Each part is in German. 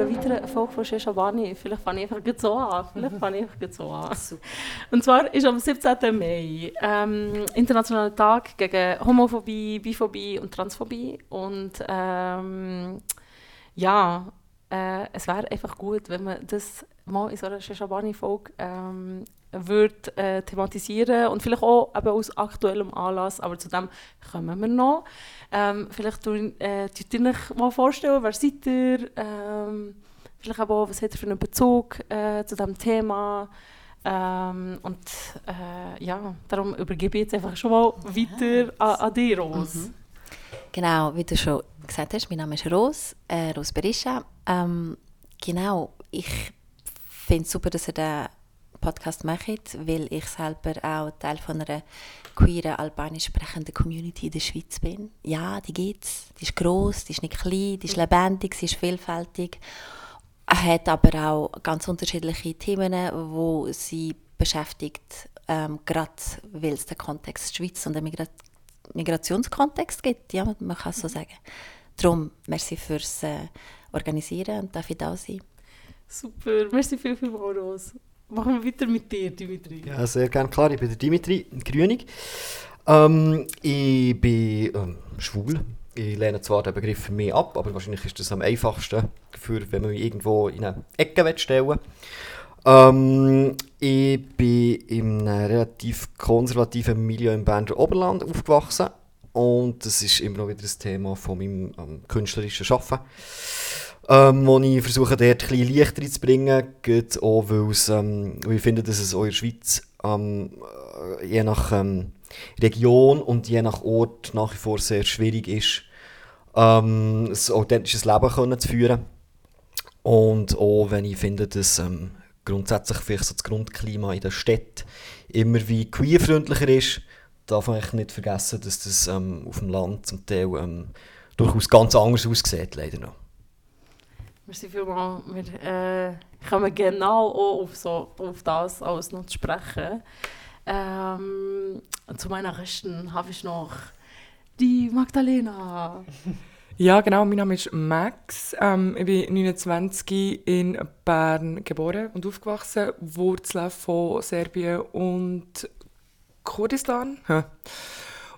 einer weiteren Folge von Sheshabani. Vielleicht fange ich einfach so an. Vielleicht fange ich einfach so an. Und zwar ist am 17. Mai ähm, Internationaler Tag gegen Homophobie, Biphobie und Transphobie. Und ähm, ja, äh, es wäre einfach gut, wenn man das mal in so einer Sheshabani-Folge ähm, würde äh, thematisieren und vielleicht auch eben aus aktuellem Anlass, aber zu dem kommen wir noch. Ähm, vielleicht tun, äh, ihr euch mal vorstellen, wer seid ihr? Ähm, vielleicht auch, was hat ihr für einen Bezug äh, zu diesem Thema? Ähm, und äh, ja, darum übergebe ich jetzt einfach schon mal weiter an, an dich, Rose. Mhm. Genau, wie du schon gesagt hast, mein Name ist Rose, äh, Rose Berisha. Ähm, genau, ich finde es super, dass ihr den Podcast macht, weil ich selber auch Teil von einer queeren, albanisch sprechenden Community in der Schweiz bin. Ja, die gibt es. Die ist gross, die ist nicht klein, die ist lebendig, sie ist vielfältig. Hat aber auch ganz unterschiedliche Themen, wo sie beschäftigt, ähm, gerade weil es den Kontext Schweiz und den Migra Migrationskontext gibt. Ja, man kann es so sagen. Darum, merci fürs äh, Organisieren und ich da sein. Super, merci viel, viel Rose. Machen wir weiter mit dir, Dimitri. Ja, sehr gerne. Klar, ich bin der Dimitri Grünig. Ähm, ich bin ähm, schwul. Ich lehne zwar den Begriff für mich ab, aber wahrscheinlich ist das am einfachsten, für, wenn man mich irgendwo in eine Ecke stellen ähm, Ich bin in einem relativ konservativen Milieu im Berner Oberland aufgewachsen. Und das ist immer noch wieder das Thema von meinem ähm, künstlerischen Arbeiten ähm, wo ich versuche, dort ein bisschen Licht reinzubringen, geht auch, ähm, weil ich finde, dass es auch in der Schweiz ähm, äh, je nach ähm, Region und je nach Ort nach wie vor sehr schwierig ist, ähm, ein authentisches Leben können zu führen. Und auch wenn ich finde, dass ähm, grundsätzlich vielleicht so das Grundklima in der Stadt immer wie queerfreundlicher ist, darf man nicht vergessen, dass das ähm, auf dem Land zum Teil ähm, durchaus ganz anders aussieht, leider noch. Merci vielmals. Wir äh, kommen genau auch auf, so, auf das alles noch zu sprechen. Ähm, zu meiner Rechten habe ich noch die Magdalena. Ja, genau. Mein Name ist Max. Ähm, ich bin 29 in Bern geboren und aufgewachsen. Wurzeln von Serbien und Kurdistan.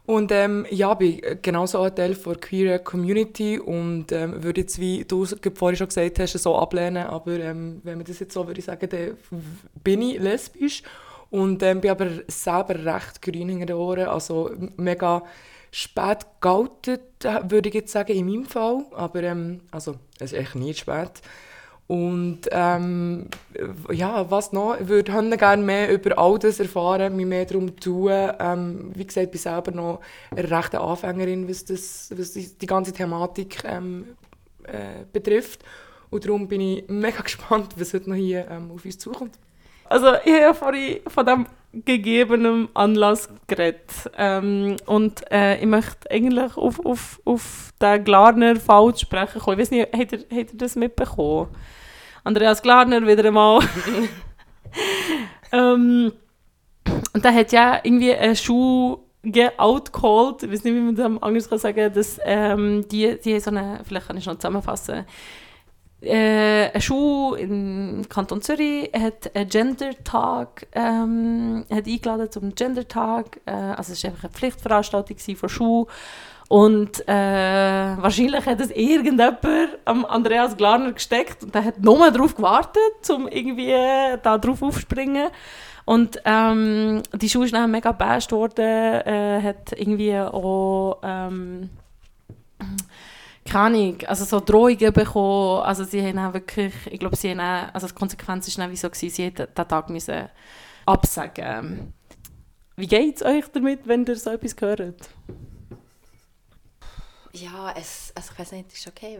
Und ähm, ja, bin genauso ein Teil der queer Community und ähm, würde jetzt, wie du vorhin schon gesagt hast, so ablehnen. Aber ähm, wenn man das jetzt so würde sagen, dann bin ich lesbisch und ähm, bin aber selber recht grün hinter den Ohren. Also mega spät geoutet, würde ich jetzt sagen, in meinem Fall. Aber ähm, also, es ist echt nie spät. Und ähm, ja, was noch? Ich würde gerne mehr über all das erfahren, mich mehr darum tun. Ähm, wie gesagt, ich bin selber noch eine rechte Anfängerin, was, das, was die, ganze Thematik ähm, äh, betrifft. Und darum bin ich mega gespannt, was heute noch hier ähm, auf uns zukommt. Also ich habe vorhin von dem gegebenen Anlass geredet. Ähm, und äh, ich möchte eigentlich auf, auf, auf den Glarner Fall sprechen Ich weiß nicht, habt ihr, habt ihr das mitbekommen? Andreas Glarner wieder einmal. ähm, und der hat ja irgendwie eine Schuh outcalled, ich weiß nicht, wie man das anders kann sagen dass ähm, die, die so eine, vielleicht kann ich noch zusammenfassen, äh, eine Schule im Kanton Zürich hat einen Gender-Tag ähm, hat eingeladen zum Gender-Tag. Äh, also es war einfach eine Pflichtveranstaltung von Schule und äh, wahrscheinlich hat es irgendjemand am Andreas Glarner gesteckt und der hat nur darauf gewartet, um irgendwie äh, da drauf aufzuspringen. Und ähm, die Schule ist dann mega best worden, äh, hat irgendwie auch ähm, keine Ahnung, also so Drohungen bekommen, also sie haben auch wirklich, ich glaube, sie haben auch, also die Konsequenz ist dann wie so gewesen, sie hätten den Tag müssen absagen. Wie geht es euch damit, wenn ihr so etwas hört? Ja, es, also ich weiß nicht, ist okay.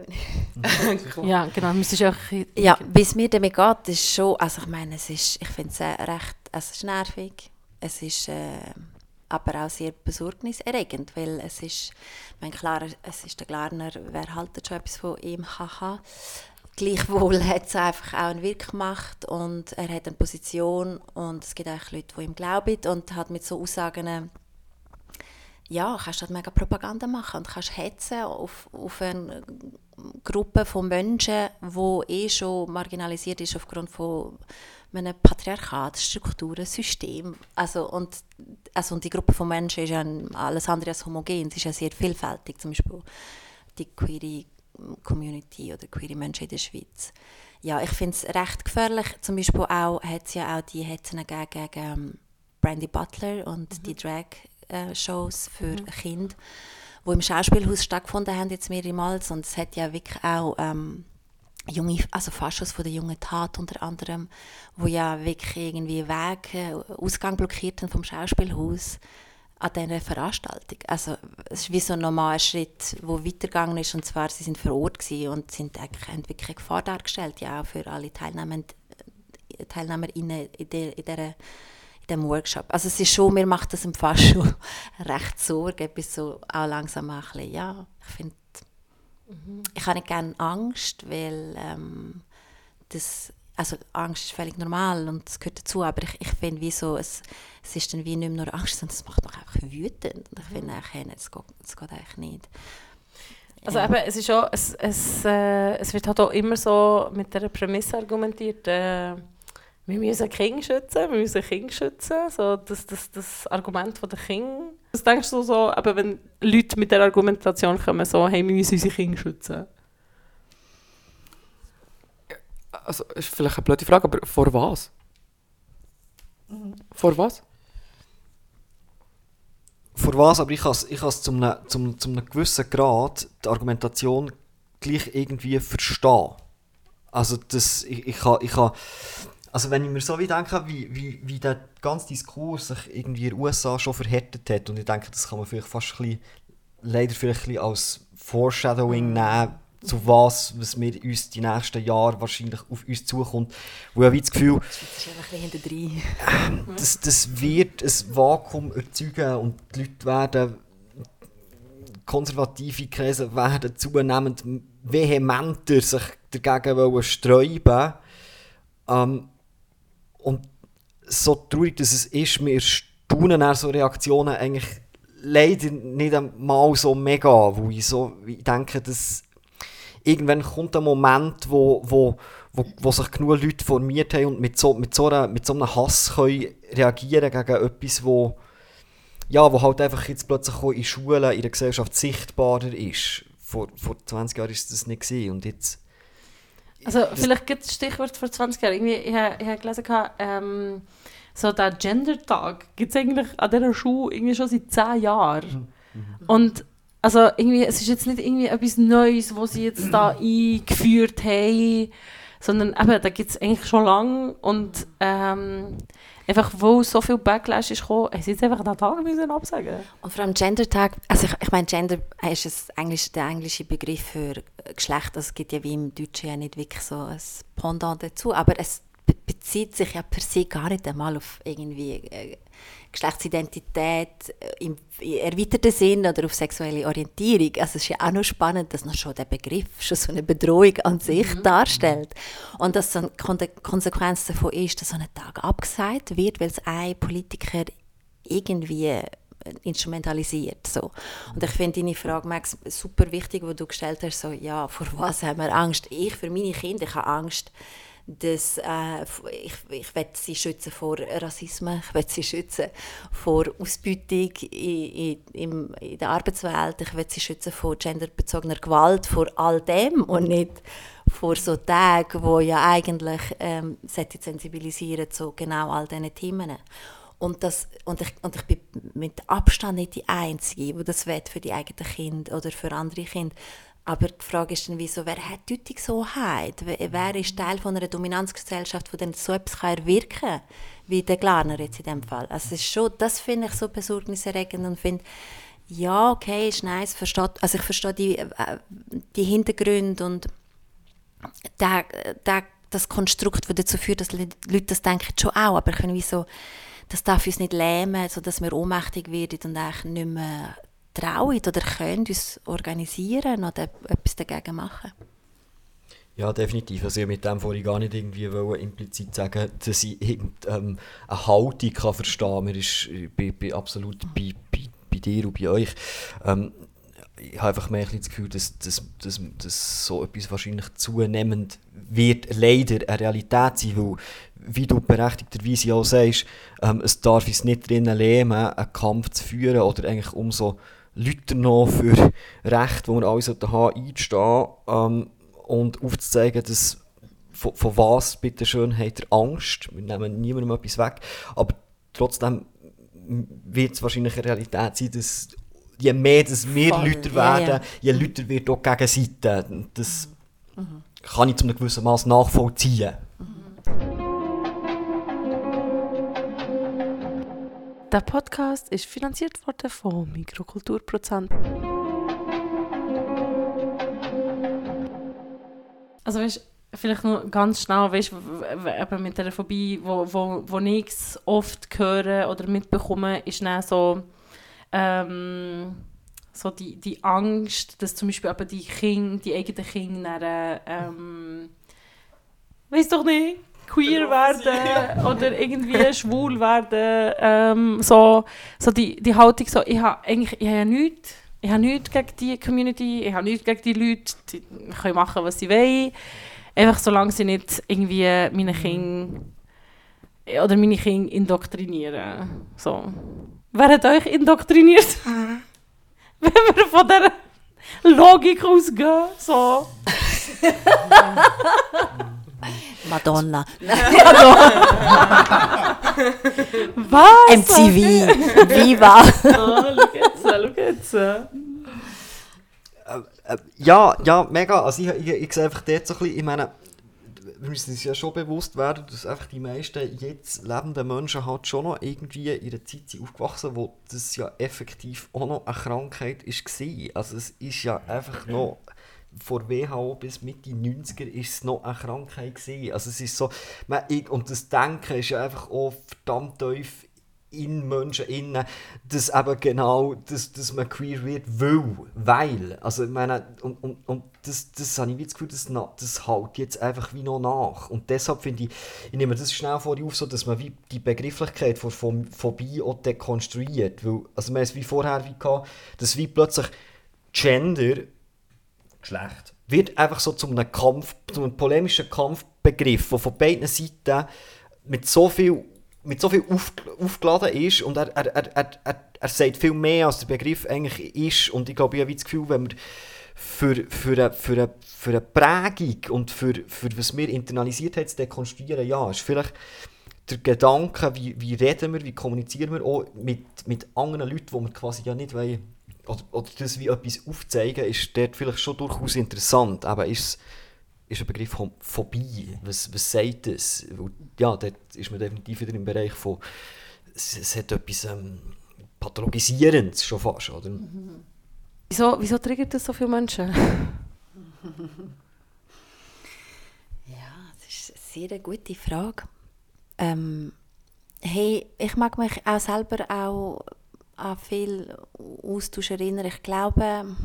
ja, genau, müsstest auch... Ja, wie es mir damit geht, ist schon, also ich meine, es ist, ich finde es recht, es ist nervig, es ist äh, aber auch sehr besorgniserregend, weil es ist, ich meine, klar, es ist der Glarner, wer haltet schon etwas von ihm, haha. Gleichwohl hat es einfach auch einen Wirk gemacht und er hat eine Position und es gibt auch Leute, die ihm glauben und hat mit so Aussagen ja, kannst du halt mega Propaganda machen und kannst hetzen auf, auf eine Gruppe von Menschen, die eh schon marginalisiert ist aufgrund von einem Patriarchat, Strukturen, System. Also und, also und die Gruppe von Menschen ist ja alles andere als homogen, sie ist ja sehr vielfältig, zum Beispiel die queere Community oder queere Menschen in der Schweiz. Ja, ich finde es recht gefährlich. Zum Beispiel auch hat es ja auch die Hetzen gegen, gegen ähm, Brandy Butler und mhm. die Drag-Shows für mhm. Kinder, die im Schauspielhaus stattgefunden haben jetzt mehrmals und es hat ja wirklich auch ähm, junge, also Faschos von der jungen Tat unter anderem, wo ja wirklich irgendwie Weg, äh, Ausgang blockiert haben vom Schauspielhaus an dieser Veranstaltung. Also es ist wie so ein normaler Schritt, der weitergegangen ist und zwar sie sind vor Ort und sind eigentlich, haben wirklich eine Gefahr dargestellt, ja auch für alle Teilnehmer, äh, TeilnehmerInnen in, der, in, dieser, in diesem Workshop. Also es ist schon, mir macht das im Fall schon recht Sorge, bis so auch langsam ein bisschen, ja, ich finde Mhm. Ich habe nicht gerne Angst, weil ähm, das, also Angst ist völlig normal und das gehört dazu, aber ich, ich finde, wie so, es, es ist dann wie nicht mehr nur Angst, sondern es macht mich einfach wütend. Und ich finde, hey, das, geht, das geht eigentlich nicht. Also eben, es ist auch, es, es, äh, es wird halt auch immer so mit der Prämisse argumentiert, äh, wir müssen Kinder schützen, wir müssen Kinder schützen, so das, das, das Argument von der Kinder. Was denkst du so, eben, wenn Leute mit der Argumentation kommen, so, hey, wir müssen unsere Kinder schützen? Also, ist vielleicht eine blöde Frage, aber vor was? Mhm. Vor was? Vor was, aber ich kann es ich zu einem, zu, zu einem gewissen Grad die Argumentation gleich irgendwie verstehen. Also das, ich, ich, kann, ich kann also wenn ich mir so wie denke, wie, wie, wie der ganze Diskurs sich irgendwie in den USA schon verhärtet hat und ich denke, das kann man vielleicht fast ein bisschen, leider vielleicht ein bisschen als Foreshadowing mhm. nehmen, zu was, was mir uns die nächsten Jahre wahrscheinlich auf uns zukommt. Wo ich das Gefühl, das, das wird ein Vakuum erzeugen und die Leute werden, konservative Kreise werden zunehmend vehementer sich dagegen sträuben ähm, und so traurig, dass es ist, wir staunen nach so Reaktionen eigentlich leider nicht einmal so mega, wo ich so ich denke, dass irgendwann kommt ein Moment, wo, wo, wo, wo sich genug Leute formiert haben und mit so, mit so, einer, mit so einem Hass können reagieren gegen etwas, wo, ja, wo halt einfach jetzt plötzlich in Schulen, in der Gesellschaft sichtbarer ist. Vor, vor 20 Jahren war das nicht und jetzt also vielleicht gibt es Stichwort vor 20 Jahren. Irgendwie, ich habe hab gelesen, ähm, so der Gender-Tag gibt es eigentlich an dieser Schule irgendwie schon seit 10 Jahren. Mhm. Und also irgendwie, es ist jetzt nicht irgendwie etwas Neues, was sie jetzt da eingeführt haben, sondern eben, da gibt es eigentlich schon lange und ähm, einfach, wo so viel Backlash ist gekommen, haben sie jetzt einfach den Tag müssen absagen. Und vor allem Gender-Tag, also ich, ich meine, Gender ist es Englisch, der englische Begriff für Geschlecht, also es gibt ja wie im Deutschen ja nicht wirklich so ein Pendant dazu, aber es bezieht sich ja per se gar nicht einmal auf irgendwie äh, Geschlechtsidentität äh, im erweiterten Sinn oder auf sexuelle Orientierung. Also es ist ja auch noch spannend, dass noch schon der Begriff schon so eine Bedrohung an sich mhm. darstellt. Und dass dann die Konsequenz davon ist, dass so ein Tag abgesagt wird, weil es ein Politiker irgendwie äh, instrumentalisiert. So. Und ich finde deine Frage, Max, super wichtig, wo du gestellt hast, so, ja, vor was haben wir Angst? Ich, für meine Kinder, ich habe Angst, dass äh, ich, ich will sie schützen vor Rassismus, ich will sie schützen vor Ausbeutung in, in, in der Arbeitswelt, ich will sie schützen vor genderbezogener Gewalt, vor all dem und nicht vor so Tagen, wo ja eigentlich ähm, sensibilisieren zu genau all diesen Themen. Und, das, und, ich, und ich bin mit Abstand nicht die Einzige, die das will für die eigenen Kinder oder für andere Kinder. Aber die Frage ist dann, wieso, wer hat die so Hoheit? Wer ist Teil von einer Dominanzgesellschaft, die dann so etwas erwirken kann, wie der Glarner jetzt in dem Fall? Also ist schon, das finde ich so besorgniserregend und finde, ja, okay, ist nice, versteht, also ich verstehe die, äh, die Hintergründe und der, der, das Konstrukt, das dazu führt, dass Leute das denken, schon auch, aber können wie so, das darf uns nicht lähmen, sodass wir ohnmächtig werden und eigentlich nicht mehr trauen oder können uns organisieren oder etwas dagegen machen. Ja, definitiv. Also ich mit dem vorhin gar nicht irgendwie wollen, implizit sagen, dass ich ähm, eine Haltung kann verstehen kann. Ich bin, bin absolut bei, bei, bei dir und bei euch. Ähm, ich habe einfach mehr ein das Gefühl, dass, dass, dass, dass so etwas wahrscheinlich zunehmend wird leider eine Realität sein, weil, wie du berechtigterweise auch sagst, ähm, es darf uns nicht drinnen leben, einen Kampf zu führen oder eigentlich umso Leute noch für Recht, wo wir alle sollten haben, einzustehen ähm, und aufzuzeigen, dass von, von was, bitte schön, habt ihr Angst? Wir nehmen niemandem etwas weg, aber trotzdem wird es wahrscheinlich eine Realität sein, dass je mehr dass wir Voll, Leute werden, ja. je lauter wird auch die Gegenseite. Das kann ich zu einem gewissen Maß nachvollziehen. Der Podcast ist finanziert worden von Mikrokulturprozent. Also weißt, vielleicht noch ganz schnell, weißt, eben mit der Phobie, wo, wo, wo ich es oft höre oder mitbekomme, ist dann so, ähm, so die, die Angst, dass zum Beispiel eben die Kinder, die eigenen Kinder ähm, weiß doch nicht, queer werden oder irgendwie schwul werden. Ähm, so, so die, die Haltung so, ich habe eigentlich ich habe ja nichts. Ich habe nichts gegen die Community, ich habe nichts gegen die Leute, die können machen, was sie wollen. Einfach solange sie nicht irgendwie meine Kinder oder meine Kinder indoktrinieren. So. Wer hat euch indoktriniert? Wenn wir von dieser Logik ausgehen. So. Madonna. Was? MTV. Viva. Ah, schau jetzt, schau jetzt. Äh, ja, ja, mega. Also ich, ich, ich sehe einfach dort so ein bisschen, ich meine, wir müssen uns ja schon bewusst werden, dass einfach die meisten jetzt lebenden Menschen halt schon noch irgendwie in einer Zeit sind aufgewachsen, wo das ja effektiv auch noch eine Krankheit ist war. Also es ist ja einfach noch vor WHO bis Mitte 90er ist es noch eine Krankheit gewesen. Also es ist so, man, und das Denken ist ja einfach auch verdammt tief in Menschen innen, dass eben genau, dass, dass man queer wird will, weil, also ich meine, und, und, und das, das habe ich wie das Gefühl, das, das hält jetzt einfach wie noch nach. Und deshalb finde ich, ich nehme das schnell vor auf, so, dass man wie die Begrifflichkeit von von Phobie auch dekonstruiert, weil, also haben es wie vorher wie gehabt, dass wie plötzlich Gender, Geschlecht, wird einfach so zu einem Kampf, zu einem polemischen Kampfbegriff, der von beiden Seiten mit so viel, mit so viel auf, aufgeladen ist und er, er, er, er, er, er sagt viel mehr, als der Begriff eigentlich ist. Und ich glaube, ich habe das Gefühl, wenn wir für, für, eine, für, eine, für eine Prägung und für, für was wir internalisiert haben, zu dekonstruieren, ja, ist vielleicht der Gedanke, wie, wie reden wir, wie kommunizieren wir auch mit, mit anderen Leuten, die wir quasi ja nicht wollen, oder, oder das wie etwas aufzeigen, ist dort vielleicht schon durchaus interessant. Aber ist ist ein Begriff von Phobie. Was, was sagt das? Weil, Ja, dort ist man definitiv wieder im Bereich von, es, es hat etwas ähm, Pathologisierendes schon fast, oder? Wieso, wieso triggert das so viele Menschen? Ja, das ist eine sehr gute Frage. Ähm, hey, ich mag mich auch selber auch an viel Austausch erinnern. Ich glaube,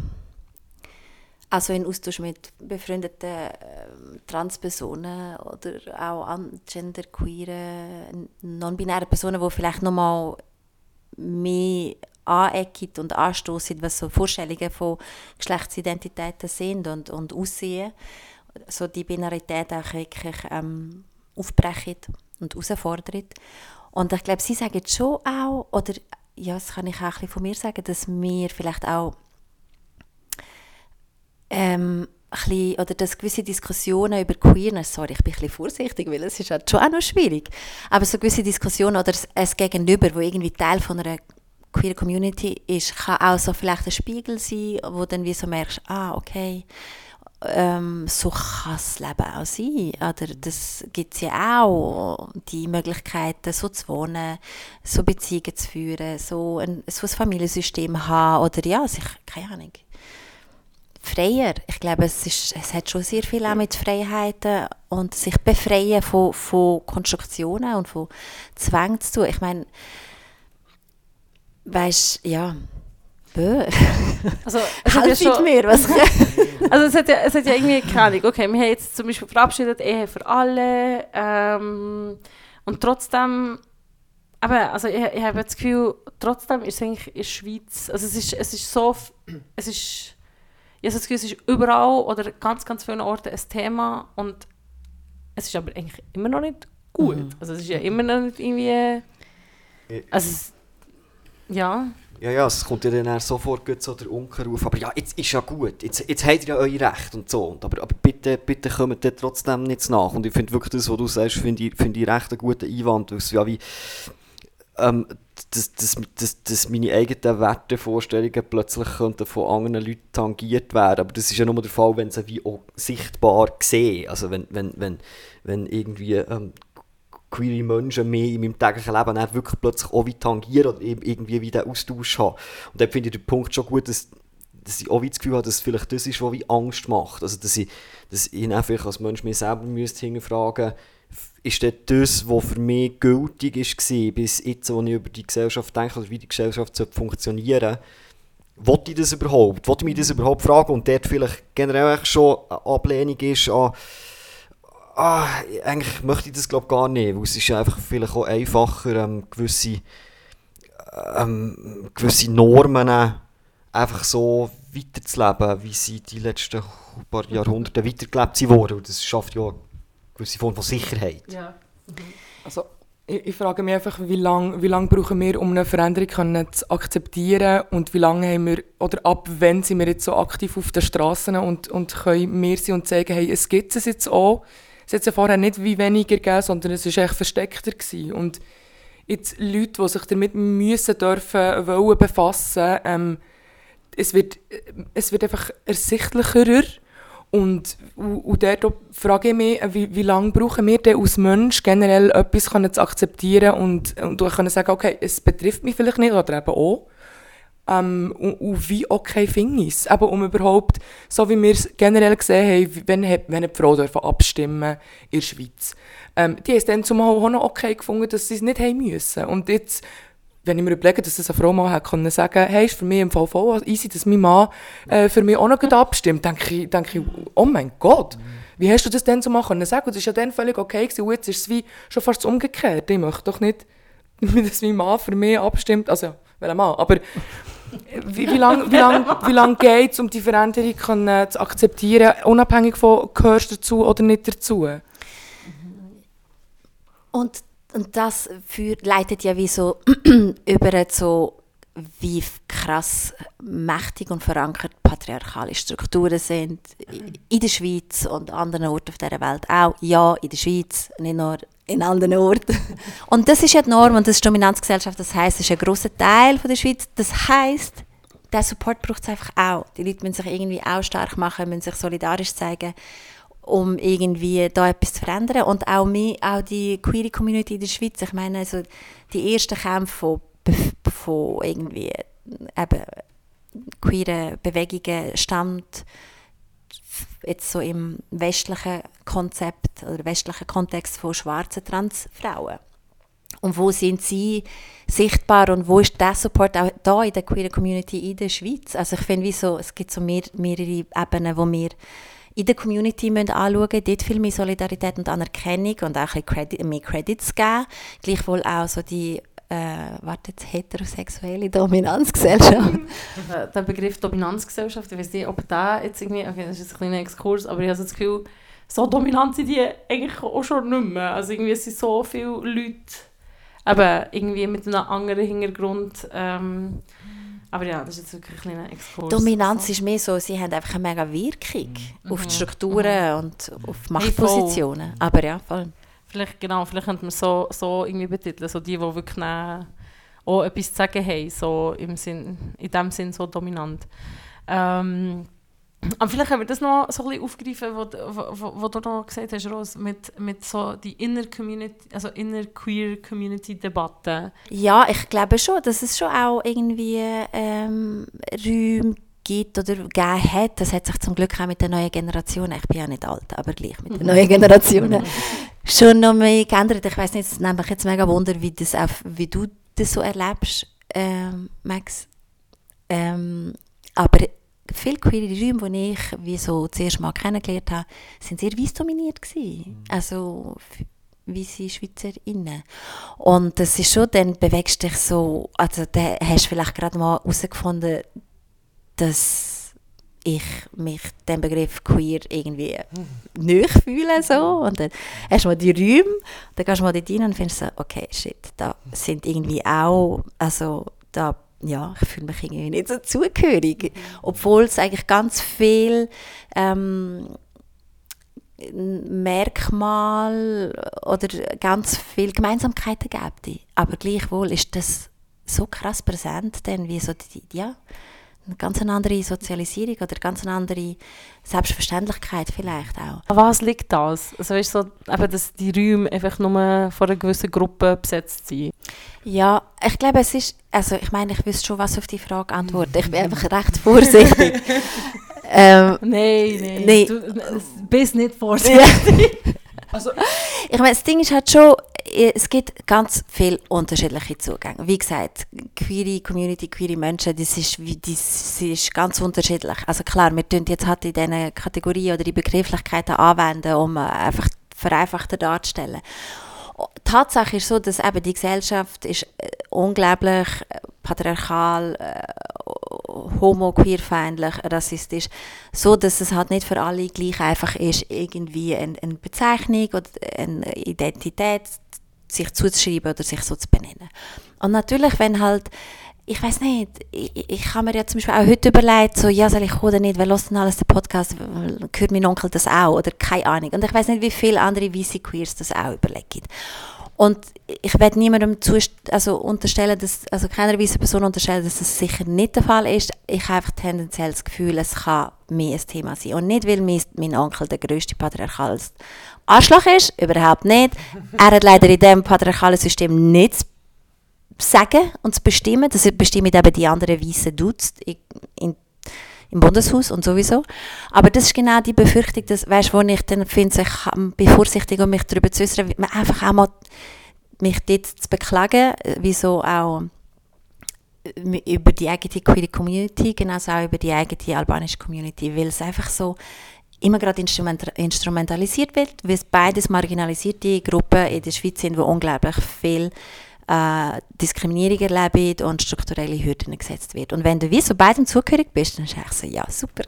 also in Austausch mit befreundeten ähm, Transpersonen oder auch an genderqueeren, non-binären Personen, die vielleicht nochmal mehr anecken und anstoßen, was so Vorstellungen von Geschlechtsidentitäten sind und, und aussehen. So die Binarität auch wirklich ähm, aufbrechen und herausfordern. Und ich glaube, sie sagen schon auch, oder ja, das kann ich auch ein von mir sagen, dass wir vielleicht auch ähm, bisschen, oder dass gewisse Diskussionen über Queerness, sorry, ich bin ein bisschen vorsichtig, weil es ist halt schon auch noch schwierig, aber so gewisse Diskussionen oder ein Gegenüber, wo irgendwie Teil von einer queer Community ist, kann auch so vielleicht ein Spiegel sein, wo dann wie so merkst, ah, okay, ähm, so kann das Leben auch sein. Oder das gibt es ja auch, die Möglichkeiten, so zu wohnen, so Beziehungen zu führen, so ein, so ein Familiensystem haben oder ja, sich, keine Ahnung, freier. Ich glaube, es, ist, es hat schon sehr viel auch mit Freiheiten und sich befreien von, von Konstruktionen und von Zwängen zu tun. Ich meine, weißt ja. Also, es hat ja Helft schon, mir, was also es hat ja, es hat ja irgendwie keine Ahnung. Okay, wir haben jetzt zum Beispiel verabschiedet, Ehe für alle. Ähm, und trotzdem aber also ich, ich habe das Gefühl, trotzdem ist es eigentlich in der Schweiz, also es ist, es ist so, es ist, ich habe das Gefühl, es ist überall oder ganz, ganz vielen Orten ein Thema und es ist aber eigentlich immer noch nicht gut. Mhm. Also es ist ja immer noch nicht irgendwie, also es, ja, Ja, ja, es kommt ja dann sofort gut so der Unkenruf, aber ja, jetzt ist ja gut, jetzt, jetzt habt ihr ja euer Recht und so, und aber, aber bitte, bitte kommt dort trotzdem nicht nach. Und ich finde wirklich das, was du sagst, finde ich, finde ich recht einen guten Einwand, weil es ja wie, ähm, dass, dass, dass, dass meine eigenen Wertevorstellungen plötzlich von anderen Leuten tangiert werden, aber das ist ja nur der Fall, wenn sie wie auch sichtbar sehen, also wenn, wenn, wenn, wenn irgendwie ähm, queere Menschen mehr in meinem täglichen Leben dann wirklich plötzlich auch wie tangieren oder irgendwie wie den Austausch haben. Und dort finde ich den Punkt schon gut, dass, dass ich auch wie das Gefühl habe, dass vielleicht das ist, was wie Angst macht. Also dass ich, dass ich dann vielleicht als Mensch mir selber müsste hinterfragen ist das das, was für mich gültig war, bis jetzt, als ich über die Gesellschaft denke, oder wie die Gesellschaft funktionieren sollte, ich das überhaupt? Wollte ich mich das überhaupt fragen? Und dort vielleicht generell schon eine Ablehnung ist an Ah, eigentlich möchte ich das glaube gar nicht, weil es ist einfach vielleicht auch einfacher, ähm, gewisse, ähm, gewisse Normen einfach so weiterzuleben, wie sie die letzten paar Jahrhunderte weitergelebt sind worden. Und das schafft ja eine gewisse Form von Sicherheit. ja. Also, ich, ich frage mich einfach, wie lange wie lang brauchen wir, um eine Veränderung können zu akzeptieren und wie lange haben wir, oder ab wann sind wir jetzt so aktiv auf den Straßen und, und können wir sein und sagen, hey, es gibt es jetzt auch. Es hat ja vorher nicht wie weniger gegeben, sondern es war echt versteckter. Gewesen. Und jetzt Leute, die sich damit müssen dürfen, wollen befassen, ähm, es wird, es wird einfach ersichtlicher und, und, dort frage ich mich, wie, wie lange brauchen wir denn als Mensch generell etwas zu akzeptieren und, und können sagen, okay, es betrifft mich vielleicht nicht oder eben auch. Ähm, und, und wie okay finde ich es? Eben, um überhaupt, so wie wir es generell gesehen haben, wenn, wenn eine Frau dürfen abstimmen in der Schweiz. Ähm, die haben es dann zumal auch noch okay gefunden, dass sie es nicht haben müssen. Und jetzt, wenn ich mir überlege, dass es eine Frau mal hätte können hey, ist für mich im Fall voll easy, dass mein Mann äh, für mich auch noch gut abstimmt, denke ich, denke ich, oh mein Gott, wie hast du das denn so mal können sagen? Und das war ja dann völlig okay gewesen. Und jetzt ist es wie schon fast umgekehrt. Ich möchte doch nicht, dass mein Mann für mich abstimmt, also, welcher Mann, aber wie, wie lange wie lang, wie lang geht es, um die Veränderung können, zu akzeptieren, unabhängig von, gehörst du dazu oder nicht dazu? Und, und das für, leitet ja wie so über so, wie krass mächtig und verankert patriarchale Strukturen sind in der Schweiz und an anderen Orten auf dieser Welt auch. Ja, in der Schweiz, nicht nur in anderen Orten. Und das ist ja die Norm und das ist die Dominanzgesellschaft. Das heisst, es ist ein grosser Teil von der Schweiz. Das heisst, der Support braucht es einfach auch. Die Leute müssen sich irgendwie auch stark machen, müssen sich solidarisch zeigen, um irgendwie da etwas zu verändern. Und auch, wir, auch die queere Community in der Schweiz. Ich meine, also die ersten Kämpfe von, von irgendwie eben queeren Bewegungen stammt jetzt so im westlichen Konzept oder westlichen Kontext von schwarzen Transfrauen. Und wo sind sie sichtbar und wo ist der Support auch da in der queeren Community in der Schweiz? Also ich finde, so, es gibt so mehr, mehrere Ebenen, wo wir in der Community müssen anschauen müssen, dort viel mehr Solidarität und Anerkennung und auch ein bisschen Credit, mehr Credits geben. Gleichwohl auch so die äh, warte jetzt, heterosexuelle Dominanzgesellschaft. Der- Der Begriff Dominanzgesellschaft, ich weiß nicht, ob der jetzt irgendwie, okay, das ist jetzt ein kleiner Exkurs, aber ich habe so das Gefühl, so dominant sind die eigentlich auch schon nicht mehr. Also irgendwie es sind so viele Leute, eben irgendwie mit einem anderen Hintergrund. Ähm, aber ja, das ist jetzt wirklich ein kleiner Exkurs. Dominanz Also, ist mehr so, sie haben einfach eine mega Wirkung auf Mhm. die Strukturen und auf Hey, Machtpositionen. Aber ja, voll. Vielleicht, genau, vielleicht könnte man so, so irgendwie betiteln, so die, die wirklich auch etwas zu sagen haben, so im Sinn, in dem Sinn so dominant. Ähm, aber vielleicht können wir das noch so ein aufgreifen, was du noch gesagt hast, Rose, mit, mit so die inner Community, also inner queer Community Debatte. Ja, ich glaube schon, dass es schon auch irgendwie ähm, Räume gibt oder gegeben hat. Das hat sich zum Glück auch mit der neuen Generation, ich bin ja nicht alt, aber gleich mit den neuen Generationen, schon noch mehr geändert. Ich weiß nicht, es nimmt mich jetzt mega Wunder, wie, das auch, wie du das so erlebst, ähm, Max. Ähm, aber viele queere Räume, die ich wie so zuerst mal kennengelernt habe, sind sehr weiss dominiert gewesen. Also f- weiße Schweizerinnen. Und das ist schon, dann bewegst du dich so, also dann hast du vielleicht gerade mal herausgefunden, dass ich mich dem Begriff queer irgendwie nicht fühle so und dann hast du mal die Räume, dann gehst du mal dort rein und findest so, okay, shit, da sind irgendwie auch, also da, ja, ich fühle mich irgendwie nicht so zugehörig, obwohl es eigentlich ganz viel ähm, Merkmal oder ganz viele Gemeinsamkeiten gibt. Aber gleichwohl ist das so krass präsent, denn wie so die, ja, eine ganz andere Sozialisierung oder eine ganz andere Selbstverständlichkeit vielleicht auch. An was liegt das? Also du, so, eben, dass die Räume einfach nur von einer gewissen Gruppe besetzt sind? Ja, ich glaube, es ist, also ich meine, ich wüsste schon, was auf die Frage antwortet. Ich bin einfach recht vorsichtig. ähm, nein, nein, nee. Du bist nicht vorsichtig. Also, Ich meine, das Ding ist halt schon, es gibt ganz viele unterschiedliche Zugänge. Wie gesagt, queere Community, queere Menschen, das ist, das ist ganz unterschiedlich. Also klar, wir tun jetzt halt in diesen Kategorien oder die Begrifflichkeiten anwenden, um äh, einfach vereinfachter darzustellen. Tatsache ist so, dass eben die Gesellschaft ist äh, unglaublich äh, patriarchal, äh, homo, queerfeindlich, rassistisch, so dass es halt nicht für alle gleich einfach ist, irgendwie eine, eine Bezeichnung oder eine Identität sich zuzuschreiben oder sich so zu benennen. Und natürlich, wenn halt ich weiß nicht, ich, ich habe mir ja zum Beispiel auch heute überlegt, so, ja, soll ich oder nicht, weil hört denn alles den Podcast, hört mein Onkel das auch oder keine Ahnung. Und ich weiß nicht, wie viele andere weiße Queers das auch überlegen. Und ich werde niemandem also unterstellen, dass, also keiner weißen Person unterstellen, dass das sicher nicht der Fall ist. Ich habe einfach tendenziell das Gefühl, es kann mehr ein Thema sein. Und nicht, weil mein, mein Onkel der grösste patriarchale Arschloch ist, überhaupt nicht. Er hat leider in diesem patriarchalen System nichts sagen und zu bestimmen. Das bestimmen eben die anderen weißen Dudes im Bundeshaus und sowieso. Aber das ist genau die Befürchtung, dass, weißt, wo ich dann finde, ich bin vorsichtig, um mich darüber zu äußern, man einfach auch mal mich dort zu beklagen, wieso auch äh, über die eigene queere Community, genauso auch über die eigene albanische Community, weil es einfach so immer gerade instrument instrumentalisiert wird, weil es beides marginalisierte Gruppen in der Schweiz sind, wo unglaublich viel äh, Diskriminierung erleben und strukturelle Hürden gesetzt wird. Und wenn du wie so beidem zugehörig bist, dann ist es so, ja, super.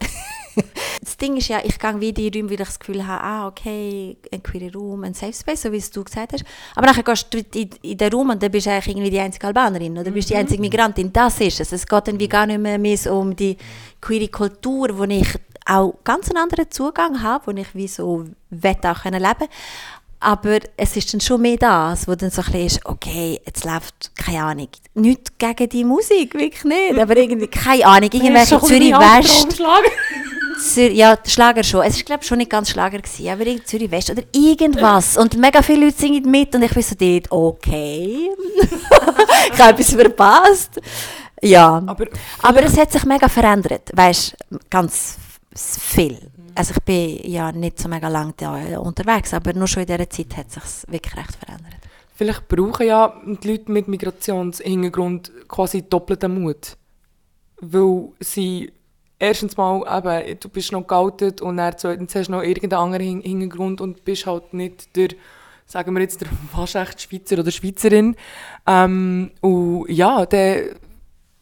das Ding ist ja, ich gehe wie in die Räume, weil ich das Gefühl habe, ah, okay, ein queerer Raum, ein Safe Space, so wie es du gesagt hast. Aber nachher gehst du in, in den Raum und dann bist du eigentlich irgendwie die einzige Albanerin oder bist die einzige Migrantin. Das ist es. Es geht dann wie gar nicht mehr, mehr so um die queere Kultur, wo ich auch ganz einen anderen Zugang habe, wo ich wie so wette auch leben können. Aber es ist dann schon mehr das, wo dann so ein bisschen ist, okay, jetzt läuft, keine Ahnung, nichts gegen die Musik, wirklich nicht, aber irgendwie, keine Ahnung, irgendwelche Zürich West. Zür ja, Schlager schon. Es war, glaube ich, schon nicht ganz Schlager, gewesen, aber irgendwie Zürich West oder irgendwas. Und mega viele Leute singen mit und ich bin so dort, okay. ich habe etwas verpasst. Ja. aber Aber es hat sich mega verändert, weißt ganz viel. Also ich bin ja nicht so mega lange da unterwegs, aber nur schon in dieser Zeit hat es sich wirklich recht verändert. vielleicht brauchen ja die Leute mit Migrationshintergrund quasi doppelten Mut. Weil sie erstens mal, eben, du bist noch geoutet und dann zweitens hast du noch irgendeinen anderen Hin- Hintergrund und bist halt nicht der, sagen wir jetzt, der waschechte Schweizer oder Schweizerin. Ähm, und ja, der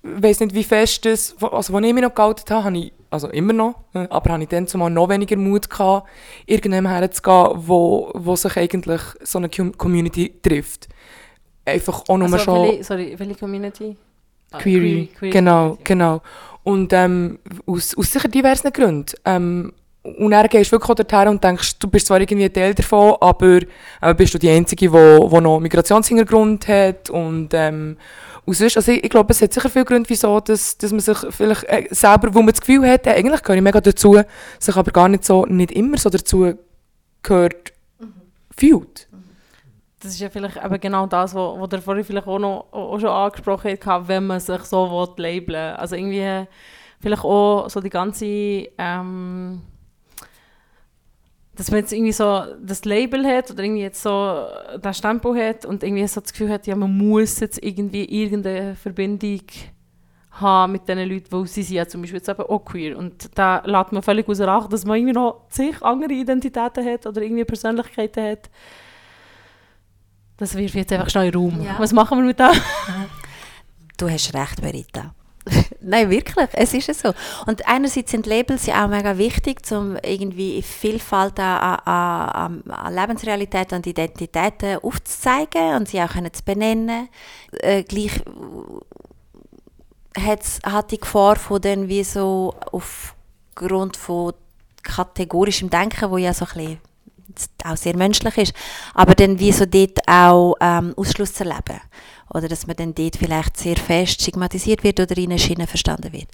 weiß nicht, wie fest das, also als ich mich noch geoutet habe, habe ich, also immer noch, äh, aber habe ich dann zumal noch weniger Mut gehabt, irgendjemandem herzugehen, wo, wo sich eigentlich so eine Com- Community trifft. Einfach auch nur Also, schon... welche, sorry, welche Community? Ah, Query, queer genau, Community. genau. Und ähm, aus, aus sicher diversen Gründen. Ähm, und dann gehst du wirklich dorthin und denkst, du bist zwar irgendwie Teil davon, aber äh, bist du die Einzige, die wo, wo noch Migrationshintergrund hat. Und, ähm, und sonst, also ich, ich glaube, es hat sicher viele Gründe, wieso, dass, dass man sich vielleicht äh, selber, wo man das Gefühl hat, äh, eigentlich gehöre ich mega dazu, sich aber gar nicht so, nicht immer so dazu gehört, fühlt. Das ist ja vielleicht eben genau das, was wo der vorhin vielleicht auch, noch, auch schon angesprochen hat, wenn man sich so will labeln. Also irgendwie vielleicht auch so die ganze, ähm, dass man jetzt irgendwie so das Label hat oder irgendwie jetzt so das Stempel hat und irgendwie so das Gefühl hat, ja, man muss jetzt irgendwie irgendeine Verbindung haben mit diesen Leuten, weil sie sind ja zum Beispiel jetzt eben auch queer und da lässt man völlig außer Acht, dass man irgendwie noch zig andere Identitäten hat oder irgendwie Persönlichkeiten hat Das wirft jetzt einfach schnell in den Raum. Ja. Was machen wir mit dem? Du hast recht, Berita. Nein, wirklich, es ist es so. Und einerseits sind Labels ja auch mega wichtig, um irgendwie Vielfalt an, an, an, Lebensrealitäten und Identitäten aufzuzeigen und sie auch zu benennen. Äh, gleich hat's, hat die Gefahr von dann wie so aufgrund von kategorischem Denken, wo ja so ein bisschen auch sehr menschlich ist, aber dann wie so dort auch ähm, Ausschluss zu erleben. Oder dass man dann dort vielleicht sehr fest stigmatisiert wird oder in eine Schiene verstanden wird.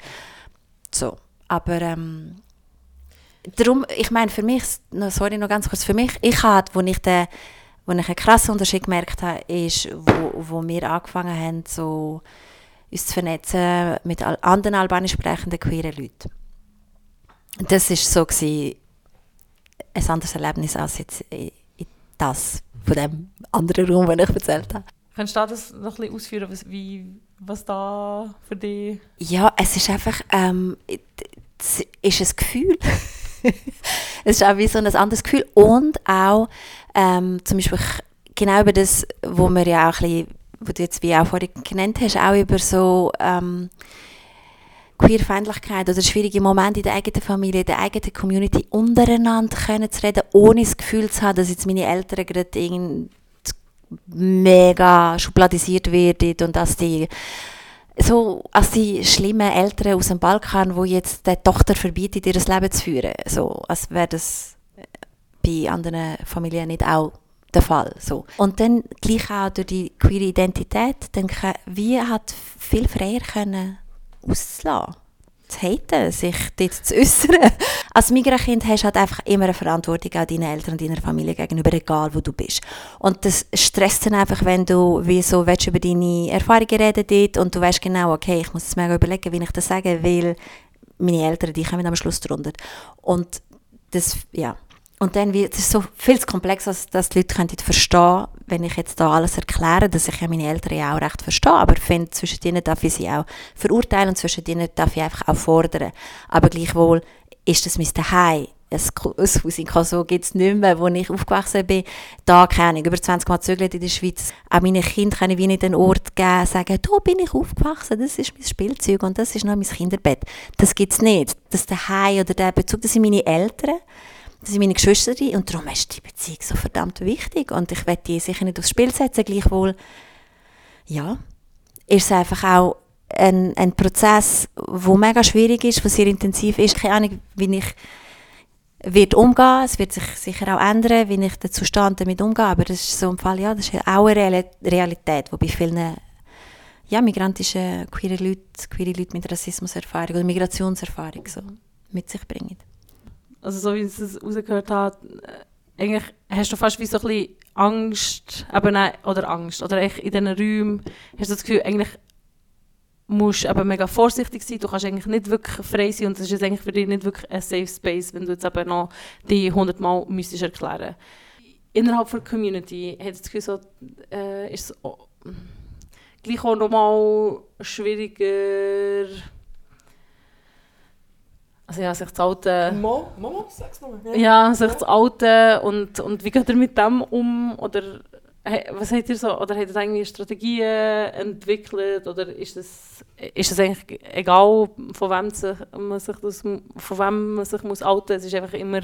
So, aber ähm, darum, ich meine, für mich, sorry, noch ganz kurz, für mich, ich habe, wo ich den, wo ich einen krassen Unterschied gemerkt habe, ist, wo, wo wir angefangen haben, so uns zu vernetzen mit anderen albanisch sprechenden queeren Leuten. Das war so gewesen, ein anderes Erlebnis als jetzt in, in das von dem anderen Raum, den ich erzählt habe. Kannst du das noch ein bisschen ausführen, was, wie, was da für dich... Ja, es ist einfach, ähm, es ist ein Gefühl. es ist auch wie so ein anderes Gefühl und auch ähm, zum Beispiel genau über das, wo wir ja auch ein bisschen, wo du jetzt wie auch vorhin genannt hast, auch über so ähm, Queerfeindlichkeit oder schwierige Momente in der eigenen Familie, in der eigenen Community untereinander können zu reden, ohne das Gefühl zu haben, dass jetzt meine Eltern gerade irgend mega schubladisiert werden und dass die so als die schlimmen Eltern aus dem Balkan, wo jetzt der Tochter verbietet, ihr Leben zu führen, so als wäre das bei anderen Familien nicht auch der Fall. So. Und dann gleich auch durch die queere Identität, dann kann- wie hat viel freier können auszulassen, zu haten, sich dort zu äußern. Als Migra-Kind hast du halt einfach immer eine Verantwortung auch deinen Eltern und deiner Familie gegenüber, egal wo du bist. Und das stresst dann einfach, wenn du wie so willst, über deine Erfahrungen reden dort und du weißt genau, okay, ich muss jetzt mega überlegen, wie ich das sage, weil meine Eltern, die kommen am Schluss drunter. Und das, ja. Und dann wird es so viel zu komplex, dass, die Leute könnten verstehen, wenn ich jetzt da alles erkläre, dass ich ja meine Eltern ja auch recht verstehe, aber ich finde, zwischen denen darf ich sie auch verurteilen und zwischen denen darf ich einfach auch fordern. Aber gleichwohl ist das mein Zuhause. Ein Haus in Kosovo gibt es nicht mehr, wo ich aufgewachsen bin. Da kann ich über 20 Mal zügelt in der Schweiz. Auch meine Kinder können wie nicht den Ort geben, sagen, da bin ich aufgewachsen, das ist mein Spielzeug und das ist noch mein Kinderbett. Das gibt es nicht. Das Zuhause oder der Bezug, das sind meine Eltern. Das sind meine Geschwister und darum ist die Beziehung so verdammt wichtig und ich werde die sicher nicht aufs Spiel setzen, gleichwohl, ja, ist es einfach auch ein, ein Prozess, der mega schwierig ist, der sehr intensiv ist. Keine Ahnung, wie ich wird umgehen, es wird sich sicher auch ändern, wie ich dazu stehe und damit umgehe, aber das ist so ein Fall, ja, das ist auch eine Reali- Realität, die bei vielen ja, migrantischen queere Leute, queere Leute mit Rassismuserfahrung oder Migrationserfahrung so mit sich bringen. Also so wie ich es rausgehört habe, äh, eigentlich hast du fast wie so ein bisschen Angst, aber nein, oder Angst, oder echt in diesen Räumen hast du das Gefühl, eigentlich musst aber mega vorsichtig sein, du kannst eigentlich nicht wirklich frei sein und es ist jetzt eigentlich für dich nicht wirklich ein Safe Space, wenn du jetzt aber noch die hundertmal müsstest erklären. Innerhalb der Community hat das Gefühl so, äh, ist es auch, gleich auch nochmal schwieriger, also ja, sich zu halten, Mo, Mo, sag's mal. ja, sich zu outen und, und wie geht ihr mit dem um? Oder was habt ihr so, oder habt ihr irgendwie Strategien entwickelt? Oder ist es, ist es eigentlich egal, von wem sich, man sich das, von wem man sich muss outen? Es ist einfach immer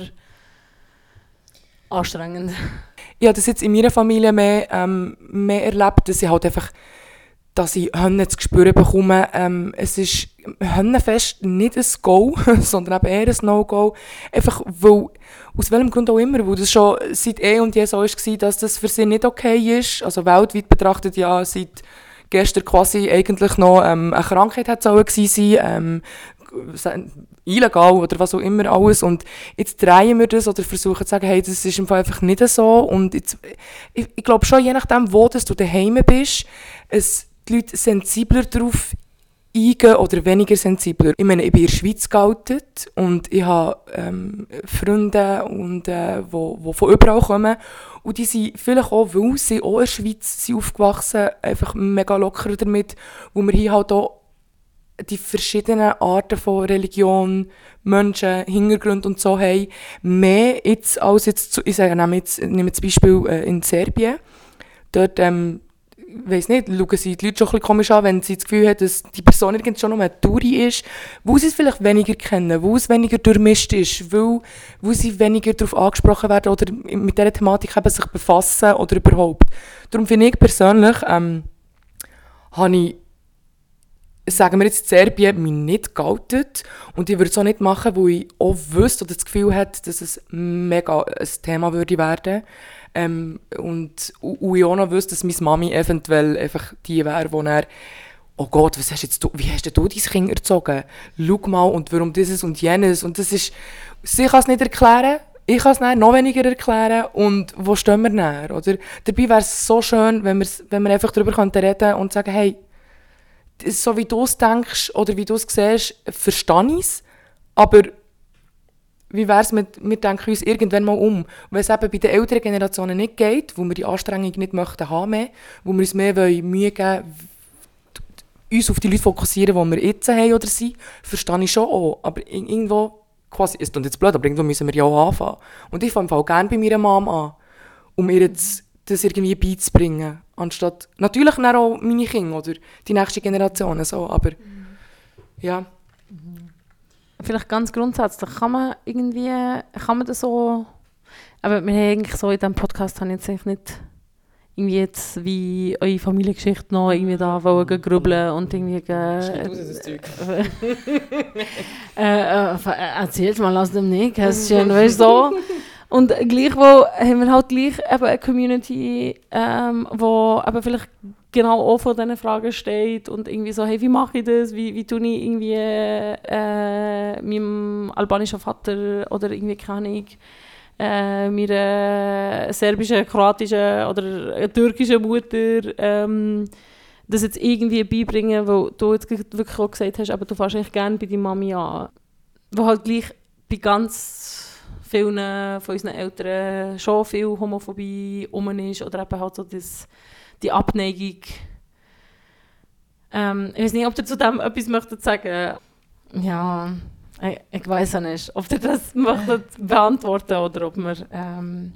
anstrengend. Ich habe das jetzt in meiner Familie mehr, ähm, mehr erlebt, dass ich halt einfach, dass ich Hönne zu spüren bekomme. Ähm, es ist Hönnenfest nicht ein Go, sondern eben eher ein No-Go. Einfach, weil, aus welchem Grund auch immer, weil das schon seit eh und je so war, dass das für sie nicht okay ist. Also weltweit betrachtet ja seit gestern quasi eigentlich noch ähm, eine Krankheit hat gewesen sein, ähm, illegal oder was auch immer alles und jetzt drehen wir das oder versuchen zu sagen, hey, das ist im Fall einfach nicht so und jetzt, ich, ich glaube schon, je nachdem, wo dass du daheim bist, es die Leute sensibler darauf eingehen oder weniger sensibler. Ich meine, ich bin in der Schweiz geoutet und ich habe ähm, Freunde, und, äh, wo, wo von überall kommen. Und die sind vielleicht auch, weil sie auch in der Schweiz sind aufgewachsen, einfach mega locker damit, wo wir hier halt auch die verschiedenen Arten von Religion, Menschen, Hintergrund und so haben, mehr jetzt als jetzt, zu- ich sage nehme jetzt, nehme jetzt Beispiel äh, in Serbien, dort, ähm, weiß nicht, schauen sie die Leute schon ein bisschen komisch an, wenn sie das Gefühl haben, dass die Person irgendwie schon noch eine Touri ist, wo sie es vielleicht weniger kennen, wo es weniger durchmischt ist, weil, wo sie weniger darauf angesprochen werden oder mit dieser Thematik eben sich befassen oder überhaupt. Darum finde ich persönlich, ähm, habe ich sagen wir jetzt Serbien mich nicht geoutet und ich würde es auch nicht machen, weil ich auch wüsste oder das Gefühl hätte, dass es mega ein Thema würde werden ähm, und, und ich auch noch wüsste, dass meine Mami eventuell einfach die wäre, die er oh Gott, was hast jetzt du, wie hast du dein Kind erzogen? Schau mal und warum dieses und jenes und das ist, sie kann es nicht erklären, ich kann es noch weniger erklären und wo stehen wir näher, oder? Dabei wäre es so schön, wenn wir, wenn wir einfach darüber reden könnten und sagen, hey, so wie du es denkst oder wie du es siehst, verstehe ich es. Aber wie wäre es mit, wir denken uns irgendwann mal um. wenn es eben bei den älteren Generationen nicht geht, wo wir die Anstrengung nicht möchten haben mehr, wo wir uns mehr Mühe geben uns auf die Leute fokussieren, die wir jetzt haben oder sind, verstehe ich schon auch. Aber irgendwo, quasi, es klingt jetzt blöd, aber irgendwo müssen wir ja auch anfangen. Und ich fange gerne bei meiner Mom an, um ihr jetzt das irgendwie beizubringen. Anstatt, natürlich auch meine Kinder oder die nächste Generation, so, aber mhm. Vielleicht ganz grundsätzlich, kann man irgendwie, kann man das so, aber wir haben eigentlich so in diesem Podcast haben jetzt nicht irgendwie jetzt wie eure Familiengeschichte noch irgendwie da wollen grübeln und irgendwie das Zeug. äh, äh, erzählt mal aus dem Nähkästchen, weißt du, so. Und gleichwohl haben wir halt gleich eben eine Community, ähm, wo eben vielleicht genau auch vor diesen Fragen steht und irgendwie so, hey, wie mache ich das? Wie, wie tue ich irgendwie äh, meinem albanischen Vater oder irgendwie, keine Ahnung, äh, meiner serbischen, kroatischen oder türkischen Mutter ähm, das jetzt irgendwie beibringen, weil du jetzt wirklich auch gesagt hast, aber du fährst eigentlich gerne bei deiner Mami an. Wo halt gleich bei ganz vielen von unseren Eltern schon viel Homophobie um ist oder eben halt so das, die Abneigung. Ähm, ich weiß nicht, ob ihr zu dem etwas möchtet sagen Ja, ich, ich weiß auch nicht, ob ihr das möchtet beantworten oder ob wir ähm,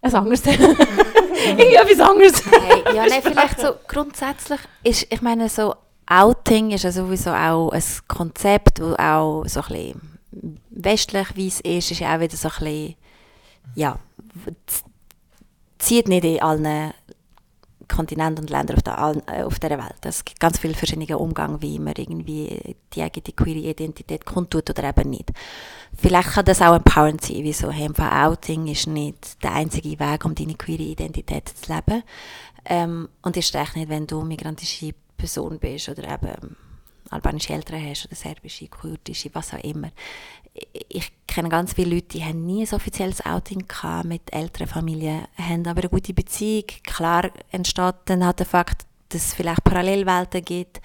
ein anderes Irgendetwas anderes. hey, ja, nein, vielleicht so grundsätzlich ist, ich meine, so Outing ist ja sowieso auch ein Konzept, das auch so ein bisschen westlich, wie es ist, ist auch wieder so ein bisschen, ja, zieht nicht in allen Kontinenten und Ländern auf, der, äh, auf dieser Welt. Es gibt ganz viele verschiedene Umgänge, wie man irgendwie die eigene queere Identität kundtut oder eben nicht. Vielleicht kann das auch empowernd sein, wie so, hey, Outing ist nicht der einzige Weg, um deine queere Identität zu leben. Ähm, und ist recht nicht, wenn du migrantische Person bist oder eben albanische Eltern hast oder serbische, kurdische, was auch immer. Ich kenne ganz viele Leute, die haben nie ein offizielles Outing gehabt mit älteren Familien, haben aber eine gute Beziehung. Klar entsteht dann halt der Fakt, dass es vielleicht Parallelwelten gibt,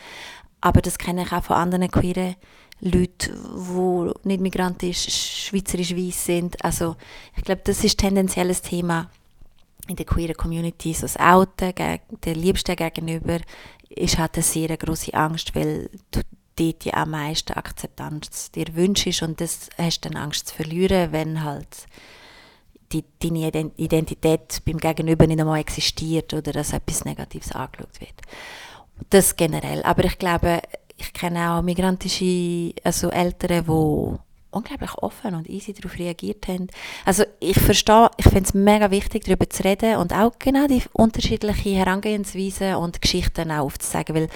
aber das kenne ich auch von anderen queeren Leuten, die nicht migrantisch, schweizerisch weiß sind. Also ich glaube, das ist tendenziell ein Thema in der queeren Community, so das Outen der Liebsten gegenüber ist halt eine sehr große Angst, weil dort ja am meisten Akzeptanz dir wünschst und das hast dann Angst zu verlieren, wenn halt die, deine Identität beim Gegenüber nicht einmal existiert oder dass etwas Negatives angeschaut wird. Das generell. Aber ich glaube, ich kenne auch migrantische also Eltern, die unglaublich offen und easy darauf reagiert haben. Also ich verstehe, ich finde es mega wichtig, darüber zu reden und auch genau die unterschiedlichen Herangehensweisen und Geschichten auch aufzuzeigen, weil